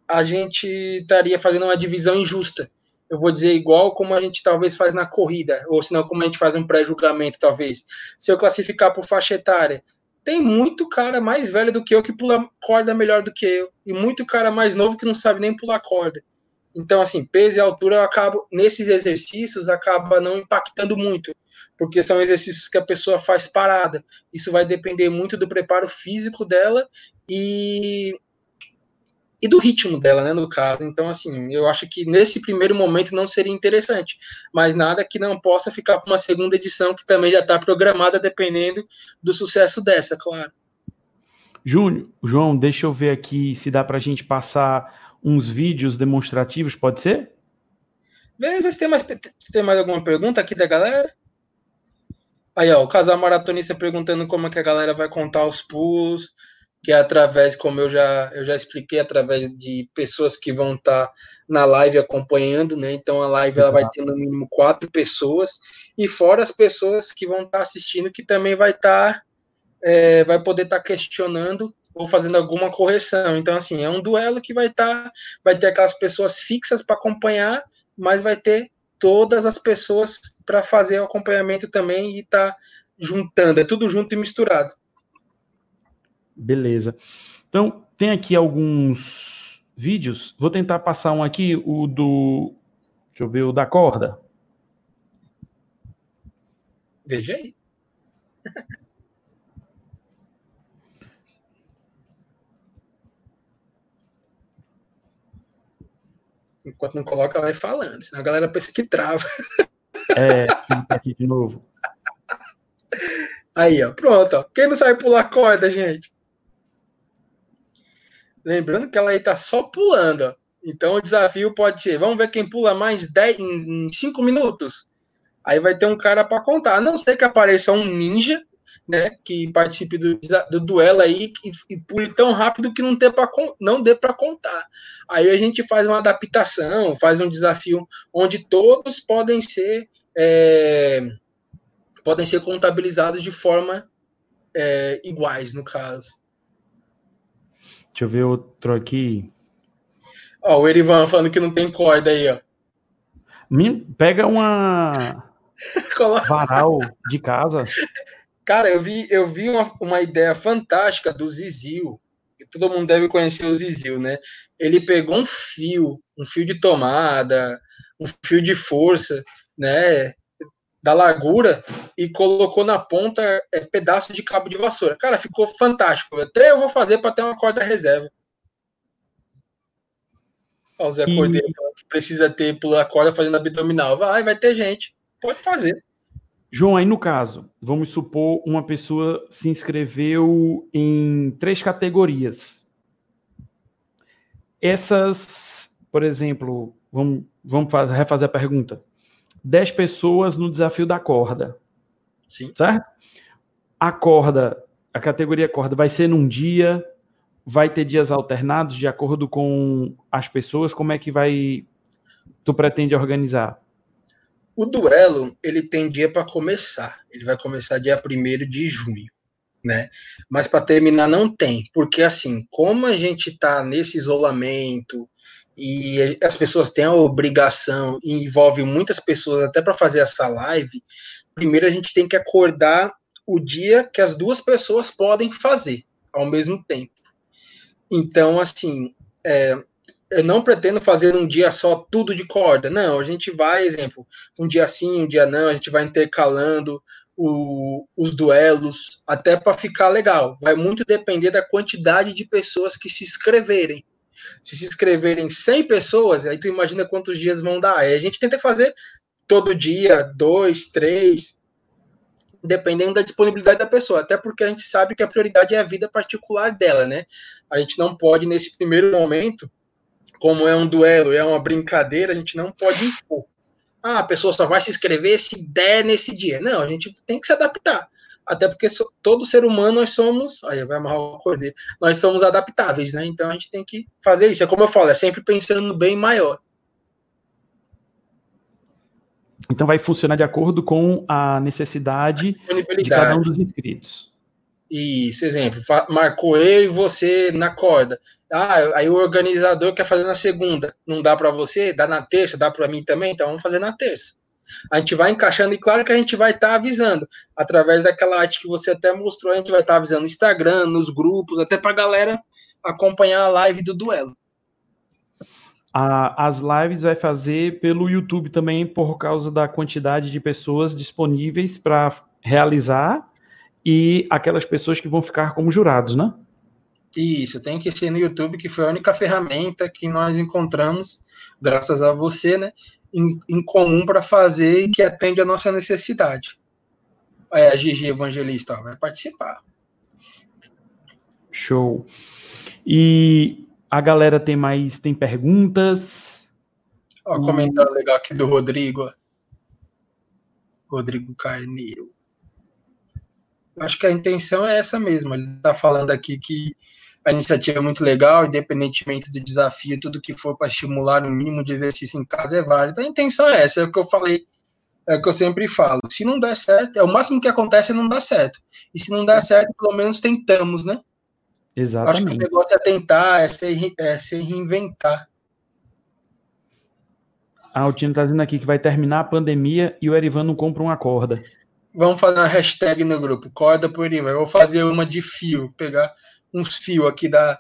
a gente estaria fazendo uma divisão injusta eu vou dizer igual como a gente talvez faz na corrida, ou senão como a gente faz um pré-julgamento, talvez. Se eu classificar por faixa etária, tem muito cara mais velho do que eu que pula corda melhor do que eu, e muito cara mais novo que não sabe nem pular corda. Então, assim, peso e altura eu acabo, nesses exercícios, acaba não impactando muito, porque são exercícios que a pessoa faz parada. Isso vai depender muito do preparo físico dela e e do ritmo dela, né, no caso. Então, assim, eu acho que nesse primeiro momento não seria interessante, mas nada que não possa ficar para uma segunda edição que também já está programada, dependendo do sucesso dessa, claro. Júnior, João, deixa eu ver aqui se dá para a gente passar uns vídeos demonstrativos, pode ser? Vê, vê se tem mais, tem mais alguma pergunta aqui da galera. Aí, ó, o casal maratonista perguntando como é que a galera vai contar os pulos. que é através, como eu já, eu já expliquei, através de pessoas que vão estar tá na live acompanhando, né? Então a live ela vai ter no mínimo quatro pessoas, e fora as pessoas que vão estar tá assistindo, que também vai estar, tá, é, vai poder estar tá questionando ou fazendo alguma correção. Então, assim, é um duelo que vai estar, tá, vai ter aquelas pessoas fixas para acompanhar, mas vai ter todas as pessoas para fazer o acompanhamento também e tá juntando, é tudo junto e misturado. Beleza. Então, tem aqui alguns vídeos. Vou tentar passar um aqui, o do. Deixa eu ver, o da corda. Veja aí. Enquanto não coloca, vai falando, senão a galera pensa que trava. É, aqui de novo. Aí, ó, pronto, ó. Quem não sabe pular corda, gente? Lembrando que ela aí tá só pulando, ó. Então o desafio pode ser, vamos ver quem pula mais 10 em 5 minutos. Aí vai ter um cara para contar. A não ser que apareça um ninja, né, que participe do, do duelo aí e, e pule tão rápido que não, ter pra, não dê para contar. Aí a gente faz uma adaptação, faz um desafio onde todos podem ser é, podem ser contabilizados de forma é, iguais, no caso. Deixa eu ver outro aqui. Ó, o Erivan falando que não tem corda aí, ó. Pega uma varal de casa. Cara, eu vi, eu vi uma, uma ideia fantástica do Zizil. Todo mundo deve conhecer o Zizil, né? Ele pegou um fio, um fio de tomada, um fio de força, né? Da largura e colocou na ponta é, pedaço de cabo de vassoura. Cara, ficou fantástico. Até eu vou fazer para ter uma corda reserva. Ó, o Zé. Cordeiro que precisa ter pular corda fazendo abdominal. Vai, vai ter gente. Pode fazer. João, aí no caso, vamos supor uma pessoa se inscreveu em três categorias. Essas, por exemplo, vamos, vamos fazer, refazer a pergunta. Dez pessoas no desafio da corda. Sim. Certo? A corda, a categoria corda vai ser num dia, vai ter dias alternados de acordo com as pessoas? Como é que vai. Tu pretende organizar? O duelo, ele tem dia para começar. Ele vai começar dia 1 de junho, né? Mas para terminar não tem, porque assim, como a gente está nesse isolamento e as pessoas têm a obrigação e envolve muitas pessoas até para fazer essa live, primeiro a gente tem que acordar o dia que as duas pessoas podem fazer ao mesmo tempo. Então, assim, é, eu não pretendo fazer um dia só tudo de corda. Não, a gente vai, exemplo, um dia sim, um dia não, a gente vai intercalando o, os duelos, até para ficar legal. Vai muito depender da quantidade de pessoas que se inscreverem. Se se inscreverem 100 pessoas, aí tu imagina quantos dias vão dar. Aí a gente tenta fazer todo dia, dois, três, dependendo da disponibilidade da pessoa, até porque a gente sabe que a prioridade é a vida particular dela, né? A gente não pode, nesse primeiro momento, como é um duelo, é uma brincadeira, a gente não pode impor. Ah, a pessoa só vai se inscrever se der nesse dia. Não, a gente tem que se adaptar. Até porque todo ser humano nós somos. Aí vai amarrar o cordeiro. Nós somos adaptáveis, né? Então a gente tem que fazer isso. É como eu falo, é sempre pensando no bem maior. Então vai funcionar de acordo com a necessidade a de cada um dos inscritos. Isso, exemplo, marcou eu e você na corda. Ah, aí o organizador quer fazer na segunda. Não dá para você? Dá na terça, dá para mim também? Então vamos fazer na terça. A gente vai encaixando e claro que a gente vai estar tá avisando. Através daquela arte que você até mostrou, a gente vai estar tá avisando no Instagram, nos grupos, até para a galera acompanhar a live do duelo. As lives vai fazer pelo YouTube também por causa da quantidade de pessoas disponíveis para realizar e aquelas pessoas que vão ficar como jurados, né? Isso, tem que ser no YouTube, que foi a única ferramenta que nós encontramos, graças a você, né, em, em comum para fazer e que atende a nossa necessidade. É, a Gigi Evangelista ó, vai participar. Show. E a galera tem mais, tem perguntas? Ó, comentário legal aqui do Rodrigo. Rodrigo Carneiro. Acho que a intenção é essa mesmo. Ele está falando aqui que a iniciativa é muito legal, independentemente do desafio, tudo que for para estimular o mínimo de exercício em casa é válido. A intenção é essa, é o que eu falei, é o que eu sempre falo. Se não der certo, é o máximo que acontece é não dar certo. E se não der certo, pelo menos tentamos, né? Exatamente. Acho que o negócio é tentar, é se, é se reinventar. Ah, o Tino tá dizendo aqui que vai terminar a pandemia e o Erivan não compra uma corda. Vamos fazer uma hashtag no grupo, corda por Erivan. Eu vou fazer uma de fio, pegar uns fios aqui da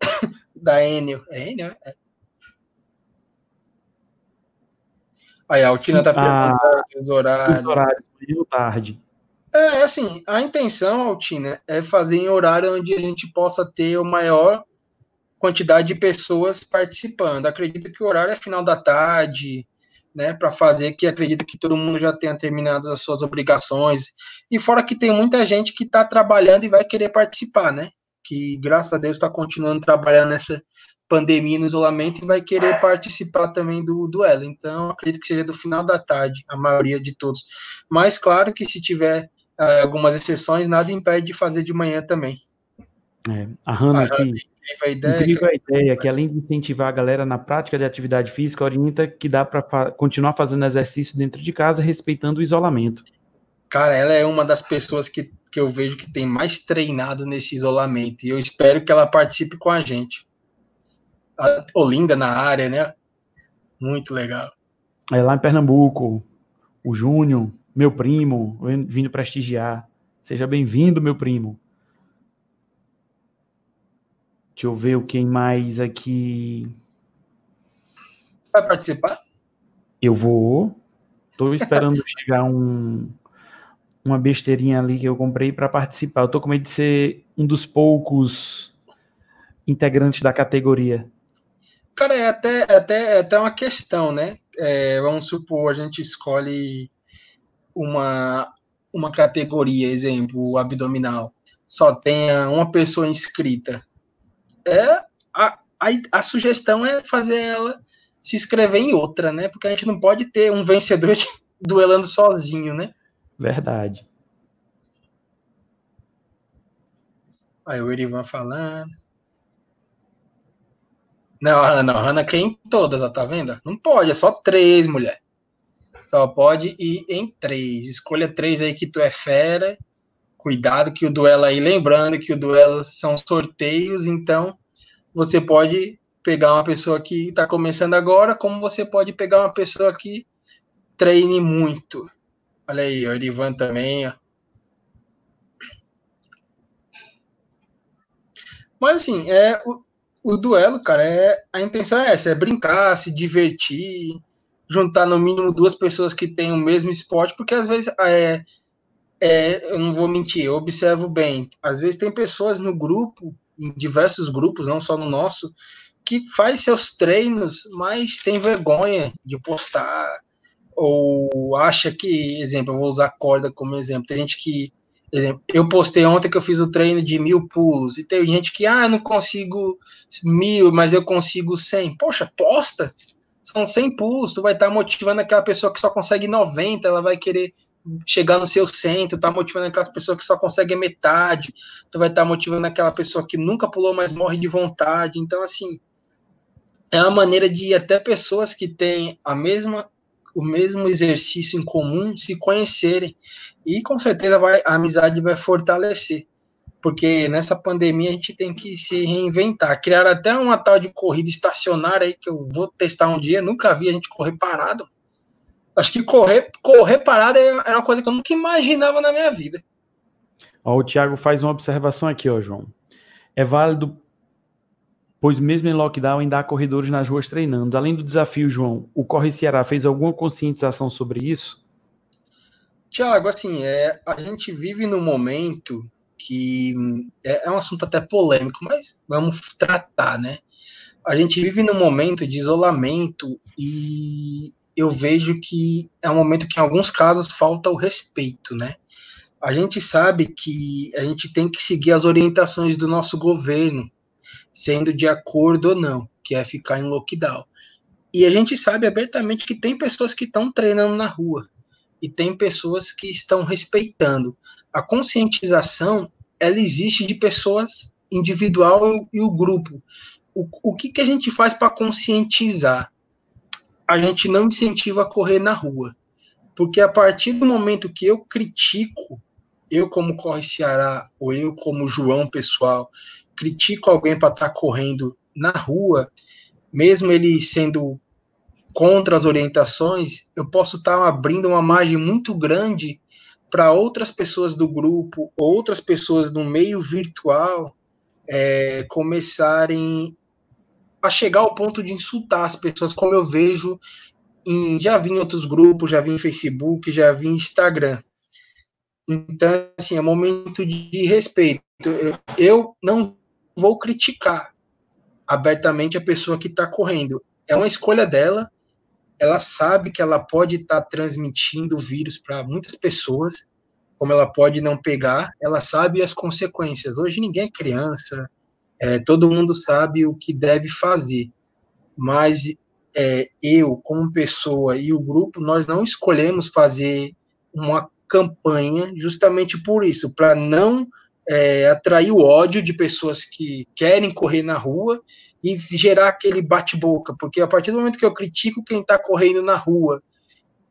da Enel. É Enel? É. Aí a Altina tá Ah, perguntando os horários. Os horários, tarde. É, assim, a intenção, Altina, é fazer em horário onde a gente possa ter o maior quantidade de pessoas participando. Acredito que o horário é final da tarde, né, para fazer que acredito que todo mundo já tenha terminado as suas obrigações. E fora que tem muita gente que está trabalhando e vai querer participar, né? Que graças a Deus está continuando trabalhando nessa pandemia no isolamento e vai querer participar também do duelo. Então, acredito que seja do final da tarde, a maioria de todos. Mas claro que se tiver eh, algumas exceções, nada impede de fazer de manhã também. É, a Hanna A aqui, Incrível a ideia, incrível a ideia que além de incentivar a galera na prática de atividade física, orienta que dá para continuar fazendo exercício dentro de casa, respeitando o isolamento. Cara, ela é uma das pessoas que, que eu vejo que tem mais treinado nesse isolamento. E eu espero que ela participe com a gente. A Olinda na área, né? Muito legal. É lá em Pernambuco, o Júnior, meu primo, vindo prestigiar. Seja bem-vindo, meu primo. Deixa eu ver o quem mais aqui. Vai participar? Eu vou. Estou esperando chegar um, uma besteirinha ali que eu comprei para participar. Eu tô com medo de ser um dos poucos integrantes da categoria. Cara, é até, é até, é até uma questão, né? É, vamos supor, a gente escolhe uma, uma categoria, exemplo, abdominal, só tenha uma pessoa inscrita. É, a, a, a sugestão é fazer ela se inscrever em outra, né? Porque a gente não pode ter um vencedor de, duelando sozinho, né? Verdade. Aí o Erivan falando. Não, Ana, não, Ana quer em todas, ó, tá vendo? Não pode, é só três, mulher. Só pode ir em três. Escolha três aí que tu é fera. Cuidado que o duelo aí, lembrando que o duelo são sorteios, então você pode pegar uma pessoa que está começando agora, como você pode pegar uma pessoa que treine muito. Olha aí, o Erivan também, ó. Mas assim, é o, o duelo, cara, é a intenção é essa, é brincar, se divertir, juntar no mínimo duas pessoas que têm o mesmo esporte, porque às vezes é, é, eu não vou mentir, eu observo bem. Às vezes tem pessoas no grupo, em diversos grupos, não só no nosso, que faz seus treinos, mas tem vergonha de postar, ou acha que, exemplo, eu vou usar corda como exemplo. Tem gente que, exemplo, eu postei ontem que eu fiz o treino de mil pulos, e tem gente que, ah, eu não consigo mil, mas eu consigo cem. Poxa, posta! São 100 pulos, tu vai estar motivando aquela pessoa que só consegue 90, ela vai querer chegar no seu centro, tá motivando aquelas pessoas que só conseguem metade, tu vai estar motivando aquela pessoa que nunca pulou, mas morre de vontade. Então, assim, é uma maneira de até pessoas que têm a mesma o mesmo exercício em comum se conhecerem e com certeza vai, a amizade vai fortalecer porque nessa pandemia a gente tem que se reinventar. Criar até uma tal de corrida estacionária aí que eu vou testar um dia, nunca vi a gente correr parado. Acho que correr, correr parado é uma coisa que eu nunca imaginava na minha vida. Ó, o Thiago faz uma observação aqui, ó, João. É válido, pois mesmo em lockdown ainda há corredores nas ruas treinando. Além do desafio, João, o Corre Ceará fez alguma conscientização sobre isso? Tiago, assim, é, a gente vive num momento que é, é um assunto até polêmico, mas vamos tratar, né? A gente vive num momento de isolamento e eu vejo que é um momento que, em alguns casos, falta o respeito, né? A gente sabe que a gente tem que seguir as orientações do nosso governo, sendo de acordo ou não, que é ficar em lockdown. E a gente sabe abertamente que tem pessoas que estão treinando na rua. e tem pessoas que estão respeitando. A conscientização, ela existe de pessoas individual e o grupo. O, o que, que a gente faz para conscientizar? A gente não incentiva a correr na rua. Porque a partir do momento que eu critico, eu como Corre Ceará, ou eu como João pessoal, critico alguém para estar tá correndo na rua, mesmo ele sendo contra as orientações, eu posso estar tá abrindo uma margem muito grande para outras pessoas do grupo, outras pessoas no meio virtual, é, começarem a chegar ao ponto de insultar as pessoas, como eu vejo em, já vi em outros grupos, já vi em Facebook, já vi em Instagram. Então, assim, é momento de respeito. Eu, eu não vou criticar abertamente a pessoa que está correndo. É uma escolha dela. Ela sabe que ela pode estar tá transmitindo o vírus para muitas pessoas, como ela pode não pegar. Ela sabe as consequências. Hoje ninguém é criança. É, todo mundo sabe o que deve fazer. Mas é, eu, como pessoa, e o grupo, nós não escolhemos fazer uma campanha justamente por isso, para não é, atrair o ódio de pessoas que querem correr na rua e gerar aquele bate-boca, porque a partir do momento que eu critico quem está correndo na rua,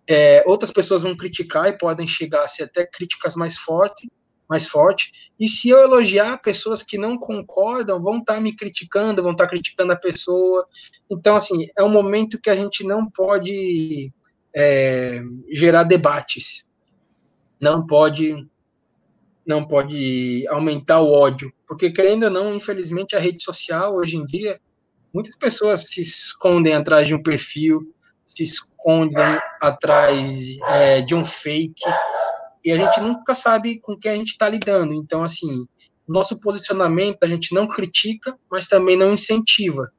é, outras pessoas vão criticar e podem chegar a ser até críticas mais fortes, mais forte. E se eu elogiar pessoas que não concordam, vão estar tá me criticando, vão estar tá criticando a pessoa. Então, assim, é um momento que a gente não pode é, gerar debates, não pode não pode aumentar o ódio, porque querendo ou não, infelizmente a rede social hoje em dia, muitas pessoas se escondem atrás de um perfil, se escondem atrás é, de um fake, e a gente nunca sabe com quem a gente está lidando. Então, assim, nosso posicionamento a gente não critica, mas também não incentiva.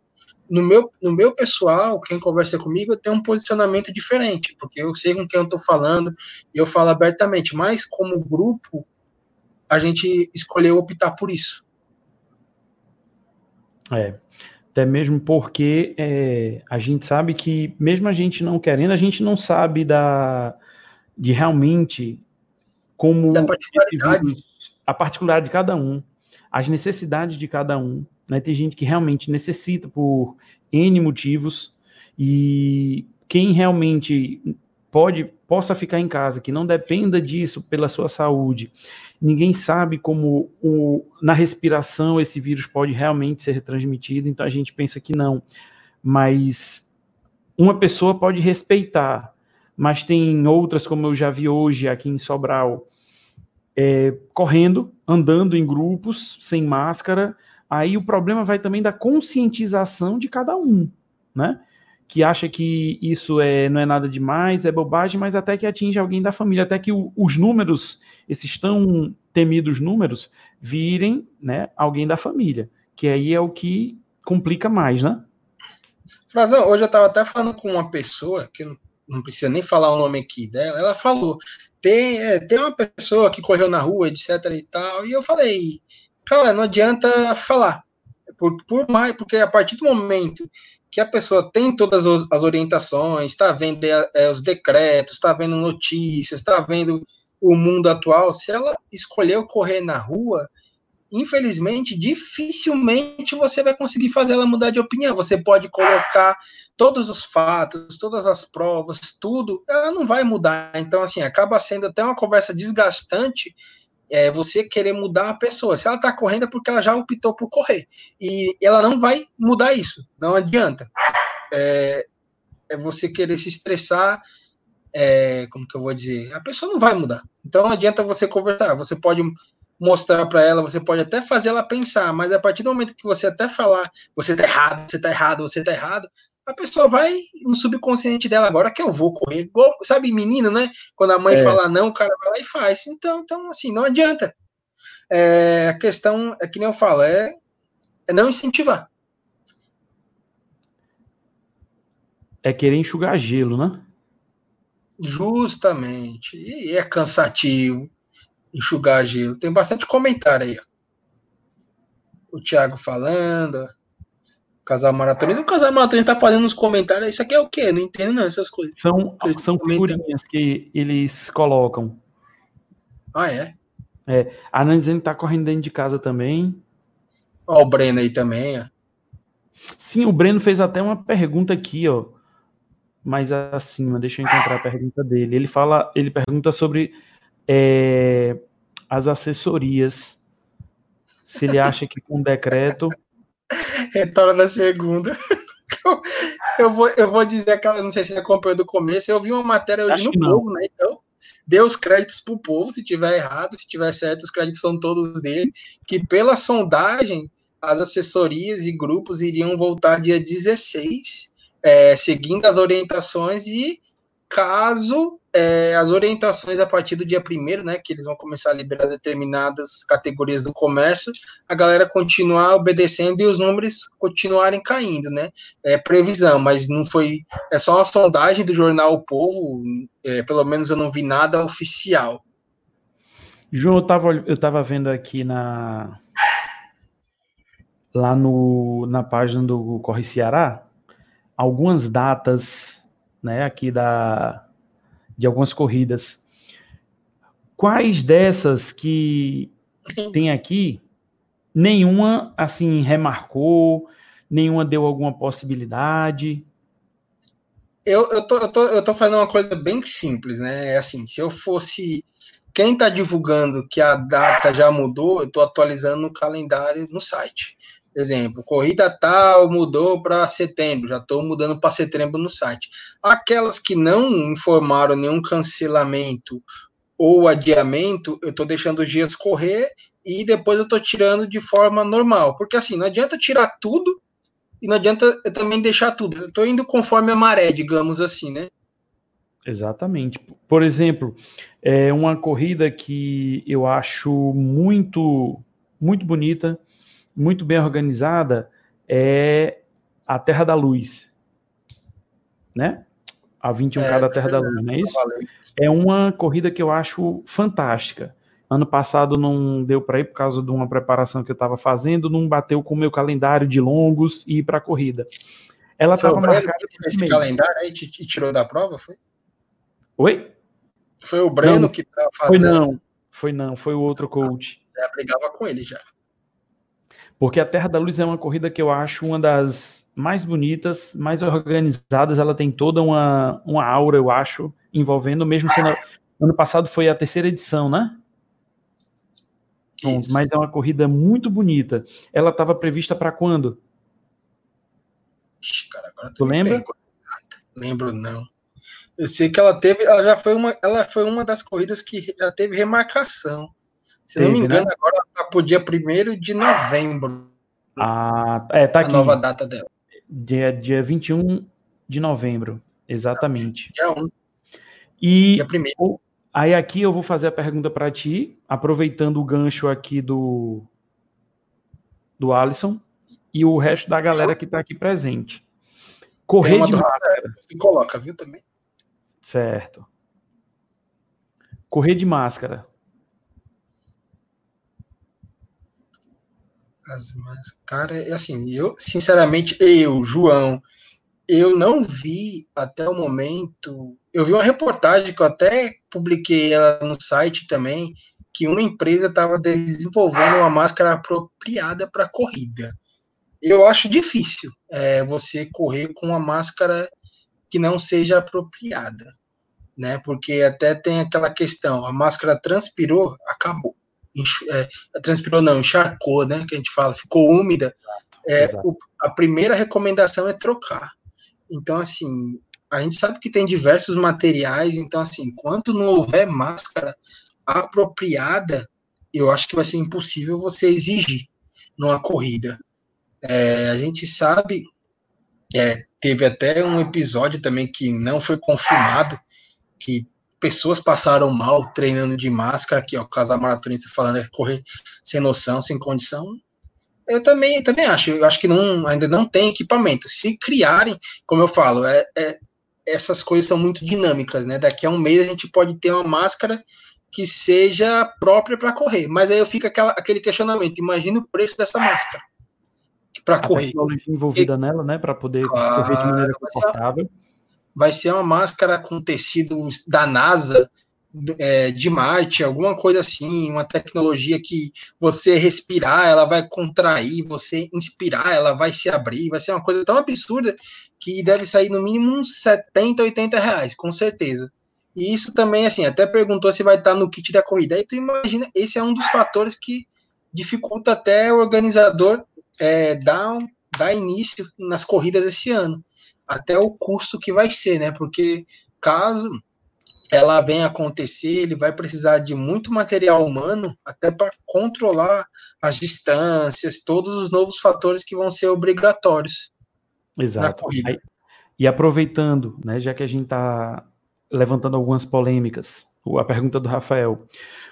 No meu, no meu pessoal, quem conversa comigo, eu tenho um posicionamento diferente, porque eu sei com quem eu estou falando e eu falo abertamente, mas como grupo, a gente escolheu optar por isso. É, até mesmo porque é, a gente sabe que, mesmo a gente não querendo, a gente não sabe da, de realmente como da particularidade. A particularidade de cada um, as necessidades de cada um. Né? Tem gente que realmente necessita por N motivos, e quem realmente pode possa ficar em casa, que não dependa disso pela sua saúde. Ninguém sabe como o, na respiração esse vírus pode realmente ser transmitido, então a gente pensa que não. Mas uma pessoa pode respeitar, mas tem outras, como eu já vi hoje aqui em Sobral, é, correndo, andando em grupos, sem máscara. Aí o problema vai também da conscientização de cada um, né? Que acha que isso é, não é nada demais, é bobagem, mas até que atinge alguém da família, até que o, os números, esses tão temidos números, virem né, alguém da família, que aí é o que complica mais, né? Frazão, hoje eu estava até falando com uma pessoa, que não precisa nem falar o nome aqui dela, ela falou tem, é, tem uma pessoa que correu na rua, etc e tal, e eu falei, cara, não adianta falar, por, por mais, porque a partir do momento que a pessoa tem todas as orientações, está vendo é, é os decretos, está vendo notícias, está vendo o mundo atual, se ela escolheu correr na rua, infelizmente, dificilmente você vai conseguir fazer ela mudar de opinião. Você pode colocar todos os fatos, todas as provas, tudo, ela não vai mudar. Então, assim, acaba sendo até uma conversa desgastante é, você querer mudar a pessoa. Se ela está correndo é porque ela já optou por correr. E ela não vai mudar isso, não adianta. É, é você querer se estressar, é, como que eu vou dizer? A pessoa não vai mudar. Então não adianta você conversar. Você pode mostrar para ela, você pode até fazer ela pensar, mas a partir do momento que você até falar, você tá errado, você tá errado, você tá errado, a pessoa vai no subconsciente dela, agora que eu vou correr, igual, sabe, menino, né? Quando a mãe é. fala não, o cara vai lá e faz. Então, então assim, não adianta. É, a questão é que nem eu falo, é, é não incentivar. É querer enxugar gelo, né? Justamente. E é cansativo enxugar gelo. Tem bastante comentário aí. Ó. O Thiago falando. Casal maratonista. O casal maratonista tá fazendo uns comentários. Isso aqui é o quê? Não entendo não essas coisas. São, são figurinhas que eles colocam. Ah, é? É. A Nanzene tá correndo dentro de casa também. Ó, o Breno aí também, ó. Sim, o Breno fez até uma pergunta aqui, ó. Mais acima, deixa eu encontrar a pergunta dele. Ele fala, ele pergunta sobre é, as assessorias. Se ele acha que com decreto. Retorna na segunda. Eu vou, eu vou dizer aquela, não sei se você acompanhou do começo, eu vi uma matéria hoje acho no Povo, né? Então, dê os créditos pro povo, se tiver errado, se tiver certo, os créditos são todos dele, que pela sondagem, as assessorias e grupos iriam voltar dia 16, é, seguindo as orientações e caso é, as orientações a partir do dia 1 né, que eles vão começar a liberar determinadas categorias do comércio, a galera continuar obedecendo e os números continuarem caindo, né? É previsão, mas não foi. É só uma sondagem do jornal O Povo, é, pelo menos eu não vi nada oficial. João, eu estava eu tava vendo aqui na, lá no, na página do Corre Ceará algumas datas, né, aqui da de algumas corridas. Quais dessas que tem aqui, nenhuma assim remarcou, nenhuma deu alguma possibilidade? Eu, eu, tô, eu, tô, eu tô fazendo uma coisa bem simples, né? É assim, se eu fosse quem está divulgando que a data já mudou, eu estou atualizando o calendário no site. Exemplo, corrida tal mudou para setembro, já estou mudando para setembro no site. Aquelas que não informaram nenhum cancelamento ou adiamento, eu estou deixando os dias correr e depois eu estou tirando de forma normal. Porque assim, não adianta tirar tudo e não adianta eu também deixar tudo. Eu estou indo conforme a maré, digamos assim, né? Exatamente. Por exemplo, é uma corrida que eu acho muito, muito bonita muito bem organizada é a Terra da Luz, né? A 21K é, da Terra é, da Luz, não é isso? É uma corrida que eu acho fantástica. Ano passado não deu para ir por causa de uma preparação que eu estava fazendo, não bateu com o meu calendário de longos e ir para a corrida. Ela estava marcada. Esse calendário aí te, te, tirou da prova, foi? Oi? Foi o Breno não, que estava fazendo. Foi não, foi não, foi o outro coach. Já brigava com ele já. Porque a Terra da Luz é uma corrida que eu acho uma das mais bonitas, mais organizadas. Ela tem toda uma, uma aura, eu acho, envolvendo, mesmo sendo. Ano passado foi a terceira edição, né? Bom, mas é uma corrida muito bonita. Ela estava prevista para quando? Cara, agora tu lembra? Lembro não. Eu sei que ela teve, ela já foi uma, ela foi uma das corridas que já teve remarcação. Se Teve, não me engano, né? agora tá pro dia 1 de novembro. Ah, é, tá a aqui. nova data dela. Dia, dia 21 de novembro, exatamente. Dia 1. E dia primeiro. aí aqui eu vou fazer a pergunta para ti, aproveitando o gancho aqui do do Alisson e o resto da galera que está aqui presente. Correr de máscara. Se coloca, viu também? Certo. Correr de máscara. As máscaras, assim, eu, sinceramente, eu, João, eu não vi até o momento. Eu vi uma reportagem que eu até publiquei ela no site também, que uma empresa estava desenvolvendo uma máscara apropriada para corrida. Eu acho difícil é, você correr com uma máscara que não seja apropriada, né? Porque até tem aquela questão, a máscara transpirou, acabou é, transpirou não, encharcou, né, que a gente fala, ficou úmida, é, o, a primeira recomendação é trocar. Então, assim, a gente sabe que tem diversos materiais, então, assim, enquanto não houver máscara apropriada, eu acho que vai ser impossível você exigir numa corrida. É, a gente sabe, é, teve até um episódio também que não foi confirmado, que pessoas passaram mal treinando de máscara, aqui, ó, o casal maratonista falando é correr sem noção, sem condição. Eu também, também acho, eu acho que não, ainda não tem equipamento. Se criarem, como eu falo, é, é, essas coisas são muito dinâmicas, né? Daqui a um mês a gente pode ter uma máscara que seja própria para correr. Mas aí eu fico aquela, aquele questionamento: imagina o preço dessa máscara. para correr. tecnologia envolvida e, nela, né, para poder claro, correr de maneira confortável. Vai ser uma máscara com tecido da NASA, é, de Marte, alguma coisa assim, uma tecnologia que você respirar, ela vai contrair, você inspirar, ela vai se abrir, vai ser uma coisa tão absurda que deve sair no mínimo uns 70, 80 reais, com certeza. E isso também, assim, até perguntou se vai estar no kit da corrida. Aí tu imagina, esse é um dos fatores que dificulta até o organizador é, dar, dar início nas corridas esse ano. Até o custo que vai ser, né? Porque caso ela venha acontecer, ele vai precisar de muito material humano até para controlar as distâncias, todos os novos fatores que vão ser obrigatórios Exato. na corrida. E aproveitando, né, já que a gente está levantando algumas polêmicas, a pergunta do Rafael,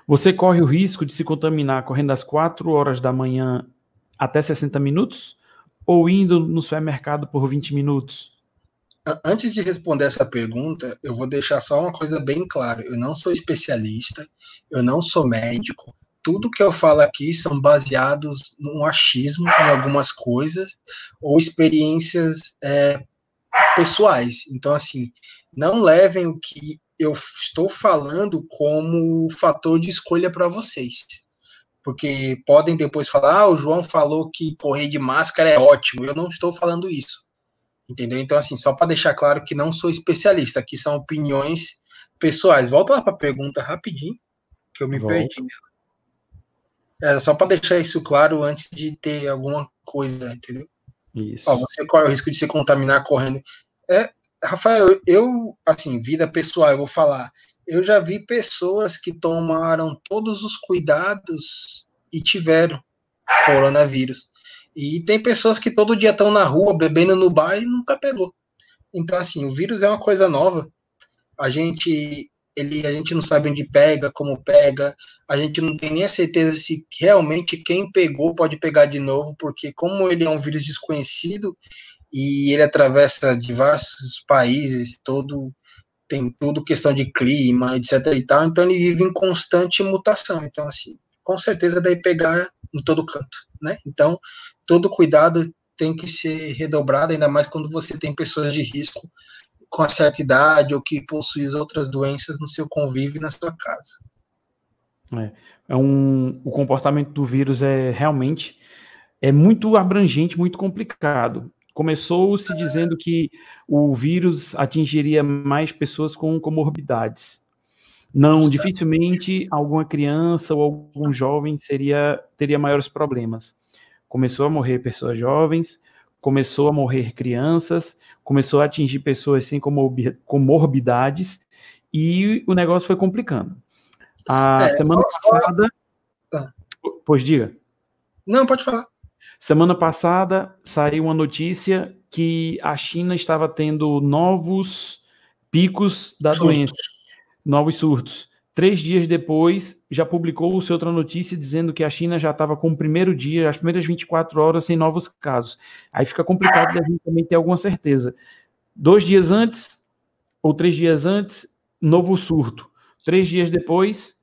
você corre o risco de se contaminar correndo às 4 horas da manhã até 60 minutos ou indo no supermercado por 20 minutos? Antes de responder essa pergunta, eu vou deixar só uma coisa bem clara. Eu não sou especialista, eu não sou médico. Tudo que eu falo aqui são baseados no achismo em algumas coisas ou experiências é, pessoais. Então, assim, não levem o que eu estou falando como fator de escolha para vocês. Porque podem depois falar, ah, o João falou que correr de máscara é ótimo. Eu não estou falando isso Entendeu? Então, assim, só para deixar claro que não sou especialista, aqui são opiniões pessoais. Volta lá para a pergunta rapidinho, que eu me Volta. perdi. Era só para deixar isso claro antes de ter alguma coisa, entendeu? Isso. Ó, você corre o risco de se contaminar correndo. É, Rafael, eu, assim, vida pessoal, eu vou falar. Eu já vi pessoas que tomaram todos os cuidados e tiveram coronavírus. E tem pessoas que todo dia estão na rua bebendo no bar e nunca pegou. Então, assim, o vírus é uma coisa nova. A gente, ele, a gente não sabe onde pega, como pega. A gente não tem nem a certeza se realmente quem pegou pode pegar de novo, porque como ele é um vírus desconhecido e ele atravessa diversos países, todo tem tudo questão de clima, etc e tal, então ele vive em constante mutação. Então, assim, com certeza deve pegar em todo canto, né? Então, todo cuidado tem que ser redobrado, ainda mais quando você tem pessoas de risco com a certa idade ou que possuem outras doenças no seu convívio na sua casa. É, é um, o comportamento do vírus é realmente é muito abrangente, muito complicado. Começou se dizendo que o vírus atingiria mais pessoas com comorbidades. Não, dificilmente alguma criança ou algum jovem seria teria maiores problemas começou a morrer pessoas jovens, começou a morrer crianças, começou a atingir pessoas sem comorbidades e o negócio foi complicando. A é, semana só, passada. Tá. Pois diga. Não, pode falar. Semana passada saiu uma notícia que a China estava tendo novos picos da surtos. doença, novos surtos. Três dias depois, já publicou-se outra notícia dizendo que a China já estava com o primeiro dia, as primeiras 24 horas, sem novos casos. Aí fica complicado da gente também ter alguma certeza. Dois dias antes, ou três dias antes, novo surto. Três dias depois,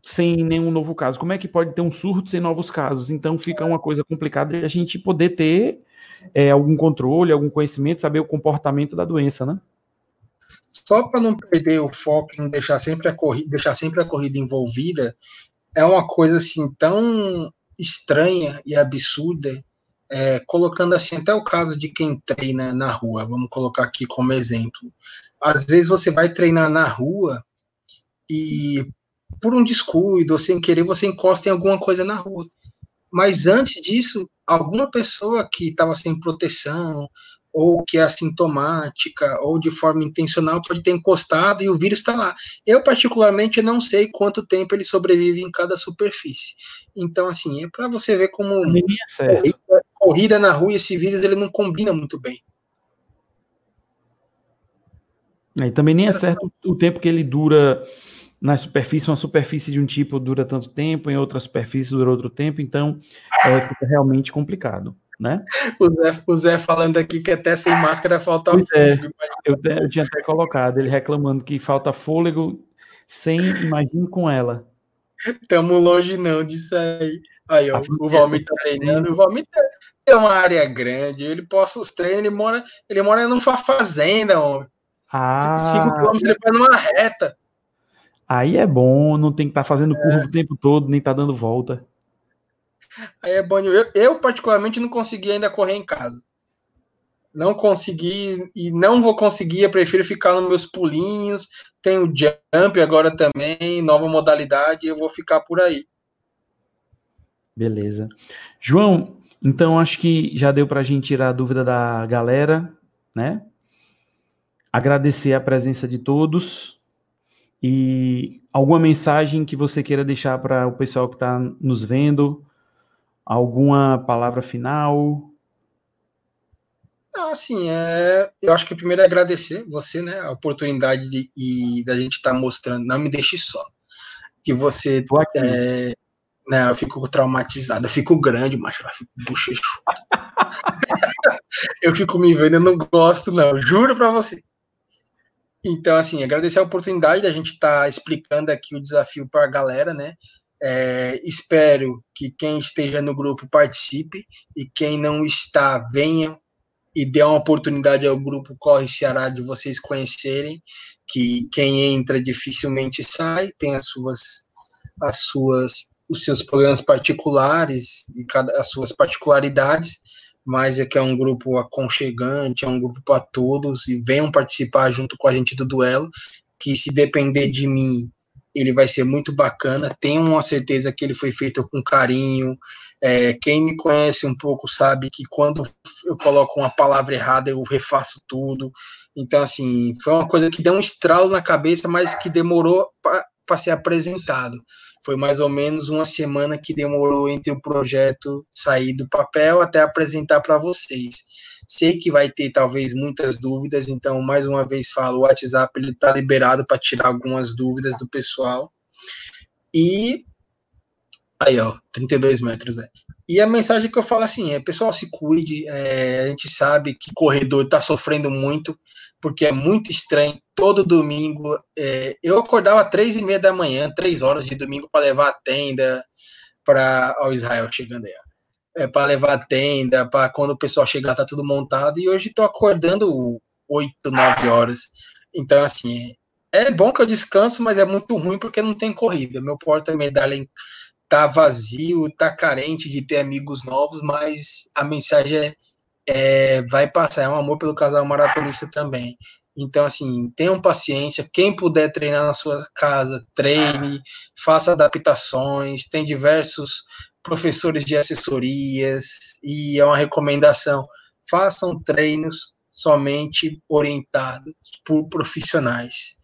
sem nenhum novo caso. Como é que pode ter um surto sem novos casos? Então fica uma coisa complicada de a gente poder ter é, algum controle, algum conhecimento, saber o comportamento da doença, né? Só para não perder o foco em deixar sempre a corrida, deixar sempre a corrida envolvida, é uma coisa assim tão estranha e absurda, é, colocando assim até o caso de quem treina na rua, vamos colocar aqui como exemplo. Às vezes você vai treinar na rua e por um descuido ou sem querer você encosta em alguma coisa na rua. Mas antes disso, alguma pessoa que estava sem proteção ou que é assintomática, ou de forma intencional, pode ter encostado e o vírus está lá. Eu, particularmente, não sei quanto tempo ele sobrevive em cada superfície. Então, assim, é para você ver como é corrida, corrida, na rua, esse vírus ele não combina muito bem. É, e também nem é certo o tempo que ele dura na superfície, uma superfície de um tipo dura tanto tempo, em outra superfície dura outro tempo, então é, fica realmente complicado né? O Zé, o Zé falando aqui que até sem máscara falta pois é, fôlego. É, eu, eu, tinha até colocado, ele reclamando que falta fôlego sem, imagine com ela. Estamos longe não disso aí. Aí, ó, o Valmir tá treinando. O Valmir tem uma área grande. Ele posta os treinos, ele mora, ele mora numa fazenda, homem. Ah. 5 km ele vai numa reta. Aí é bom, não tem que estar tá fazendo curva é. o tempo todo, nem tá dando volta. Aí é bom. Eu, eu, particularmente, não consegui ainda correr em casa. Não consegui e não vou conseguir. Eu prefiro ficar nos meus pulinhos. Tem o jump agora também, nova modalidade. Eu vou ficar por aí. Beleza. João, então acho que já deu para a gente tirar a dúvida da galera, né? Agradecer a presença de todos e alguma mensagem que você queira deixar para o pessoal que está nos vendo, alguma palavra final? Ah, assim, é, eu acho que primeiro é agradecer você, né, a oportunidade de, e da gente estar tá mostrando, não me deixe só, que você é, não, eu fico traumatizado, eu fico grande, mas eu fico bochechudo. eu fico me vendo, eu não gosto, não, juro pra você. Então, assim, agradecer a oportunidade da gente estar tá explicando aqui o desafio para a galera, né? É, espero que quem esteja no grupo participe e quem não está, venha e dê uma oportunidade ao grupo Corre Ceará de vocês conhecerem, que quem entra dificilmente sai, tem as suas, as suas os seus problemas particulares e cada, as suas particularidades, mas é que é um grupo aconchegante, é um grupo para todos e venham participar junto com a gente do duelo, que se depender de mim, ele vai ser muito bacana. Tenho uma certeza que ele foi feito com carinho. É, quem me conhece um pouco sabe que quando eu coloco uma palavra errada, eu refaço tudo. Então, assim, foi uma coisa que deu um estralo na cabeça, mas que demorou para ser apresentado. Foi mais ou menos uma semana que demorou entre o projeto sair do papel até apresentar para vocês. Sei que vai ter talvez muitas dúvidas, então mais uma vez falo, o WhatsApp ele está liberado para tirar algumas dúvidas do pessoal. E aí, ó, 32 metros, né? E a mensagem que eu falo assim é, pessoal, se cuide, é, a gente sabe que corredor está sofrendo muito, porque é muito estranho. Todo domingo, é, eu acordava três e meia da manhã, três horas de domingo, para levar a tenda para o Israel chegando aí. É, para levar tenda, para quando o pessoal chegar, tá tudo montado. E hoje estou acordando oito, nove horas. Então, assim, é bom que eu descanso, mas é muito ruim porque não tem corrida. Meu porta-medalha tá vazio, tá carente de ter amigos novos, mas a mensagem é é, vai passar, é um amor pelo casal maratonista também. Então, assim, tenham paciência. Quem puder treinar na sua casa, treine, faça adaptações. Tem diversos professores de assessorias e é uma recomendação. Façam treinos somente orientados por profissionais.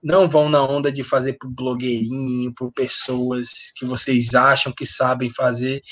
Não vão na onda de fazer por blogueirinho, por pessoas que vocês acham que sabem fazer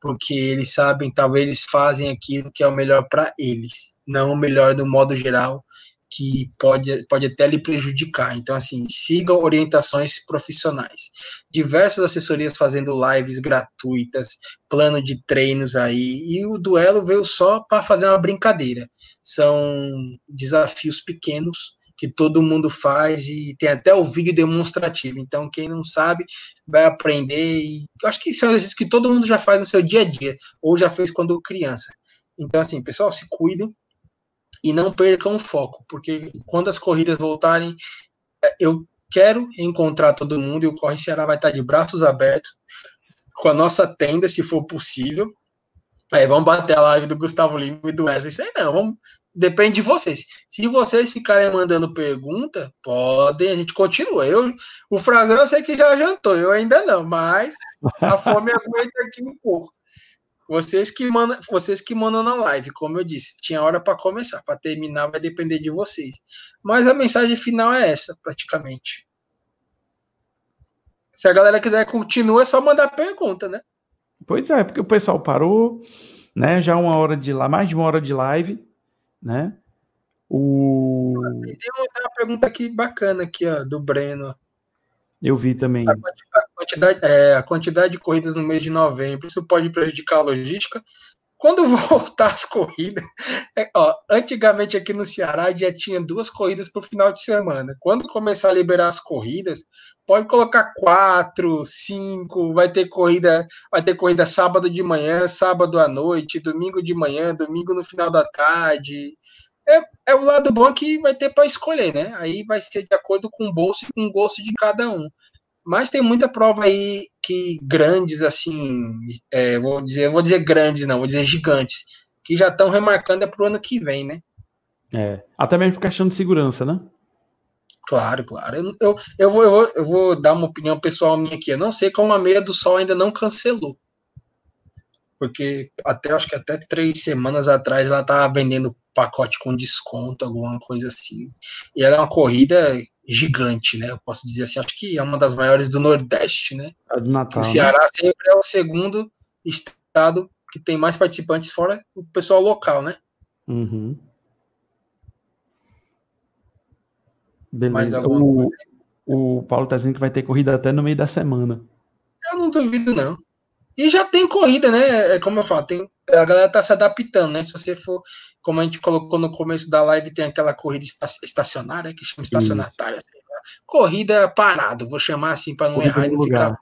porque eles sabem, talvez eles fazem aquilo que é o melhor para eles, não o melhor do modo geral, que pode, pode até lhe prejudicar. Então, assim, sigam orientações profissionais. Diversas assessorias fazendo lives gratuitas, plano de treinos aí, e o duelo veio só para fazer uma brincadeira. São desafios pequenos que todo mundo faz e tem até o vídeo demonstrativo. Então, quem não sabe vai aprender. E eu acho que são exercícios que todo mundo já faz no seu dia a dia, ou já fez quando criança. Então, assim, pessoal, se cuidem e não percam o foco, porque quando as corridas voltarem, é, eu quero encontrar todo mundo e o Corre Ceará vai estar de braços abertos com a nossa tenda, se for possível. Aí vamos bater a live do Gustavo Lima e do Wesley. Não, vamos depende de vocês. Se vocês ficarem mandando pergunta, podem, a gente continua. Eu, o Frazão eu sei que já jantou, eu ainda não, mas a fome aguenta aqui um pouco. Vocês que mandam, vocês que mandam na live, como eu disse, tinha hora para começar, para terminar vai depender de vocês. Mas a mensagem final é essa, praticamente. Se a galera quiser continuar, é só mandar pergunta, né? Pois é, porque o pessoal parou, né? Já uma hora de lá, mais de uma hora de live né? O... Tem uma pergunta aqui bacana aqui, ó, do Breno. Eu vi também. A quantidade, é, a quantidade de corridas no mês de novembro, isso pode prejudicar a logística? Quando voltar as corridas, é, ó, antigamente aqui no Ceará já tinha duas corridas por final de semana. Quando começar a liberar as corridas, pode colocar quatro, cinco, vai ter corrida, vai ter corrida sábado de manhã, sábado à noite, domingo de manhã, domingo no final da tarde. É, é o lado bom que vai ter para escolher, né? Aí vai ser de acordo com o bolso e com o gosto de cada um. Mas tem muita prova aí que grandes, assim, é, vou dizer, vou dizer grandes, não, vou dizer gigantes, que já estão remarcando é pro ano que vem, né? É, até mesmo por questão de segurança, né? Claro, claro. Eu, eu, eu, vou, eu, vou, eu vou dar uma opinião pessoal minha aqui. Eu não sei como a meia do sol ainda não cancelou. Porque até acho que até três semanas atrás ela estava vendendo pacote com desconto, alguma coisa assim. E ela é uma corrida gigante, né? Eu posso dizer assim, acho que é uma das maiores do Nordeste, né? A do Natal, o Ceará né? sempre é o segundo estado que tem mais participantes fora o pessoal local, né? Uhum. Beleza. O, o Paulo tá dizendo que vai ter corrida até no meio da semana. Eu não duvido, não. E já tem corrida, né? É como eu falo, tem, a galera tá se adaptando, né? Se você for, como a gente colocou no começo da live, tem aquela corrida estacionária, que chama estacionária, corrida parado, vou chamar assim para não corrida errar e não ficar.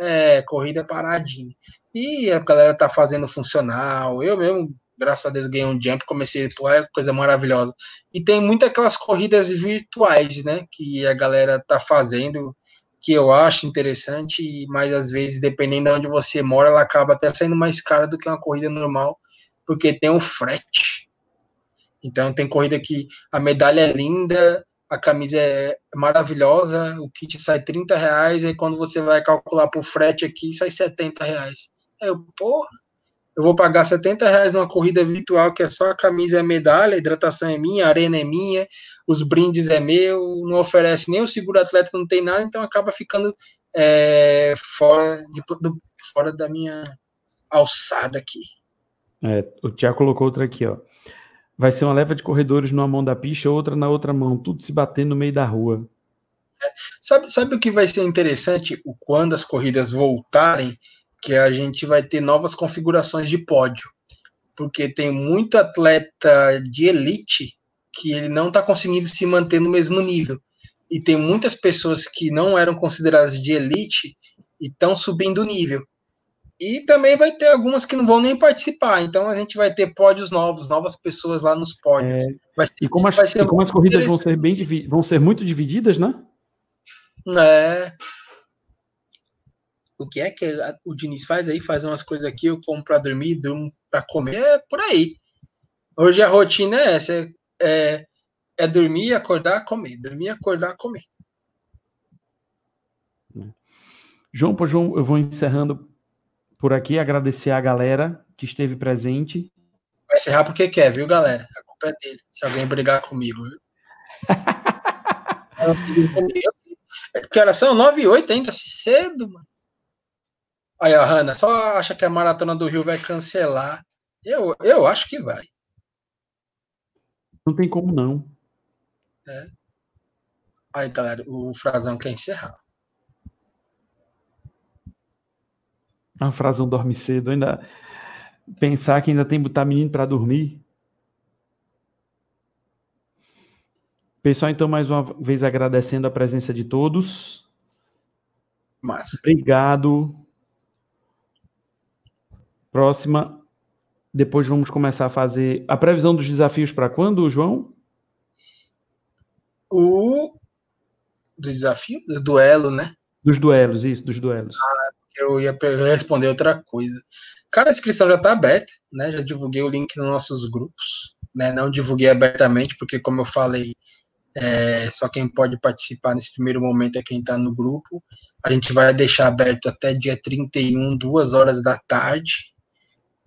É, corrida paradinha. E a galera tá fazendo funcional. Eu mesmo, graças a Deus, ganhei um jump, comecei, pô, é coisa maravilhosa. E tem muitas aquelas corridas virtuais, né? Que a galera tá fazendo que eu acho interessante, mas às vezes, dependendo de onde você mora, ela acaba até saindo mais cara do que uma corrida normal, porque tem o frete. Então, tem corrida que a medalha é linda, a camisa é maravilhosa, o kit sai 30 reais, e quando você vai calcular por frete aqui, sai 70 reais. Aí eu, porra, eu vou pagar 70 reais numa corrida virtual que é só a camisa e a medalha, a hidratação é minha, a arena é minha, os brindes é meu, não oferece nem o seguro atlético, não tem nada, então acaba ficando é, fora, de, do, fora da minha alçada aqui. É, o Tiago colocou outra aqui, ó. Vai ser uma leva de corredores numa mão da pista, outra na outra mão, tudo se batendo no meio da rua. É, sabe, sabe o que vai ser interessante? O quando as corridas voltarem, que a gente vai ter novas configurações de pódio, porque tem muito atleta de elite que ele não está conseguindo se manter no mesmo nível. E tem muitas pessoas que não eram consideradas de elite e estão subindo o nível. E também vai ter algumas que não vão nem participar. Então a gente vai ter pódios novos, novas pessoas lá nos pódios. É, ser, e como as, e como as corridas vão ser, bem, vão ser muito divididas, né? É, o que é que o Diniz faz aí, faz umas coisas aqui, eu como para dormir, durmo para comer, é por aí. Hoje a rotina é essa, é, é, é dormir, acordar, comer, dormir, acordar, comer. João, por João, eu vou encerrando por aqui, agradecer a galera que esteve presente. Vai encerrar porque quer, viu, galera? A culpa é dele, se alguém brigar comigo, viu? que horas são? 9 e 8 ainda, cedo, mano. Aí a Hanna só acha que a Maratona do Rio vai cancelar. Eu, eu acho que vai. Não tem como não. É. Aí, galera, o Frazão quer encerrar. A Frazão dorme cedo. Ainda pensar que ainda tem que botar menino para dormir. Pessoal, então, mais uma vez agradecendo a presença de todos. Massa. Obrigado. Próxima. Depois vamos começar a fazer a previsão dos desafios para quando, João? O do desafio, do duelo, né? Dos duelos, isso, dos duelos. Ah, eu ia responder outra coisa. Cara, a inscrição já está aberta, né? Já divulguei o link nos nossos grupos, né? Não divulguei abertamente, porque, como eu falei, é, só quem pode participar nesse primeiro momento é quem está no grupo. A gente vai deixar aberto até dia 31, duas horas da tarde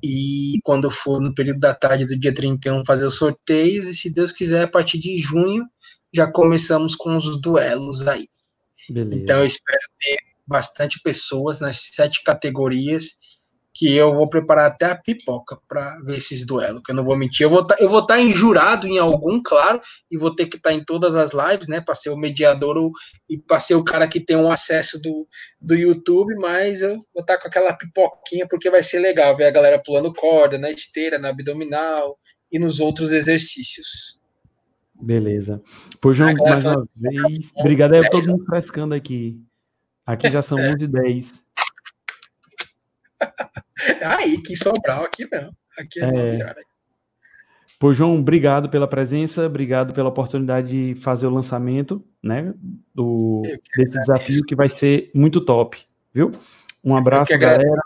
e quando for no período da tarde do dia 31 fazer os sorteios e se Deus quiser a partir de junho já começamos com os duelos aí. Beleza. Então eu espero ter bastante pessoas nas sete categorias que eu vou preparar até a pipoca para ver esses duelos, que eu não vou mentir. Eu vou tá, estar tá injurado em algum, claro, e vou ter que estar tá em todas as lives, né, para ser o mediador ou, e para ser o cara que tem um acesso do, do YouTube, mas eu vou estar tá com aquela pipoquinha porque vai ser legal ver a galera pulando corda na esteira, na abdominal e nos outros exercícios. Beleza. Pois, João, mais uma vez, obrigado a todo mundo frescando aqui. Aqui já são 11 h 10 Aí, que Sobral, aqui não. Aqui é, é. Pô, João, obrigado pela presença, obrigado pela oportunidade de fazer o lançamento, né, do, desse desafio que vai ser muito top, viu? Um abraço, galera.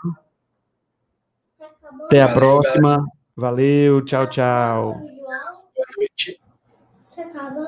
Até a Valeu, próxima. Galera. Valeu, tchau, tchau. Boa noite.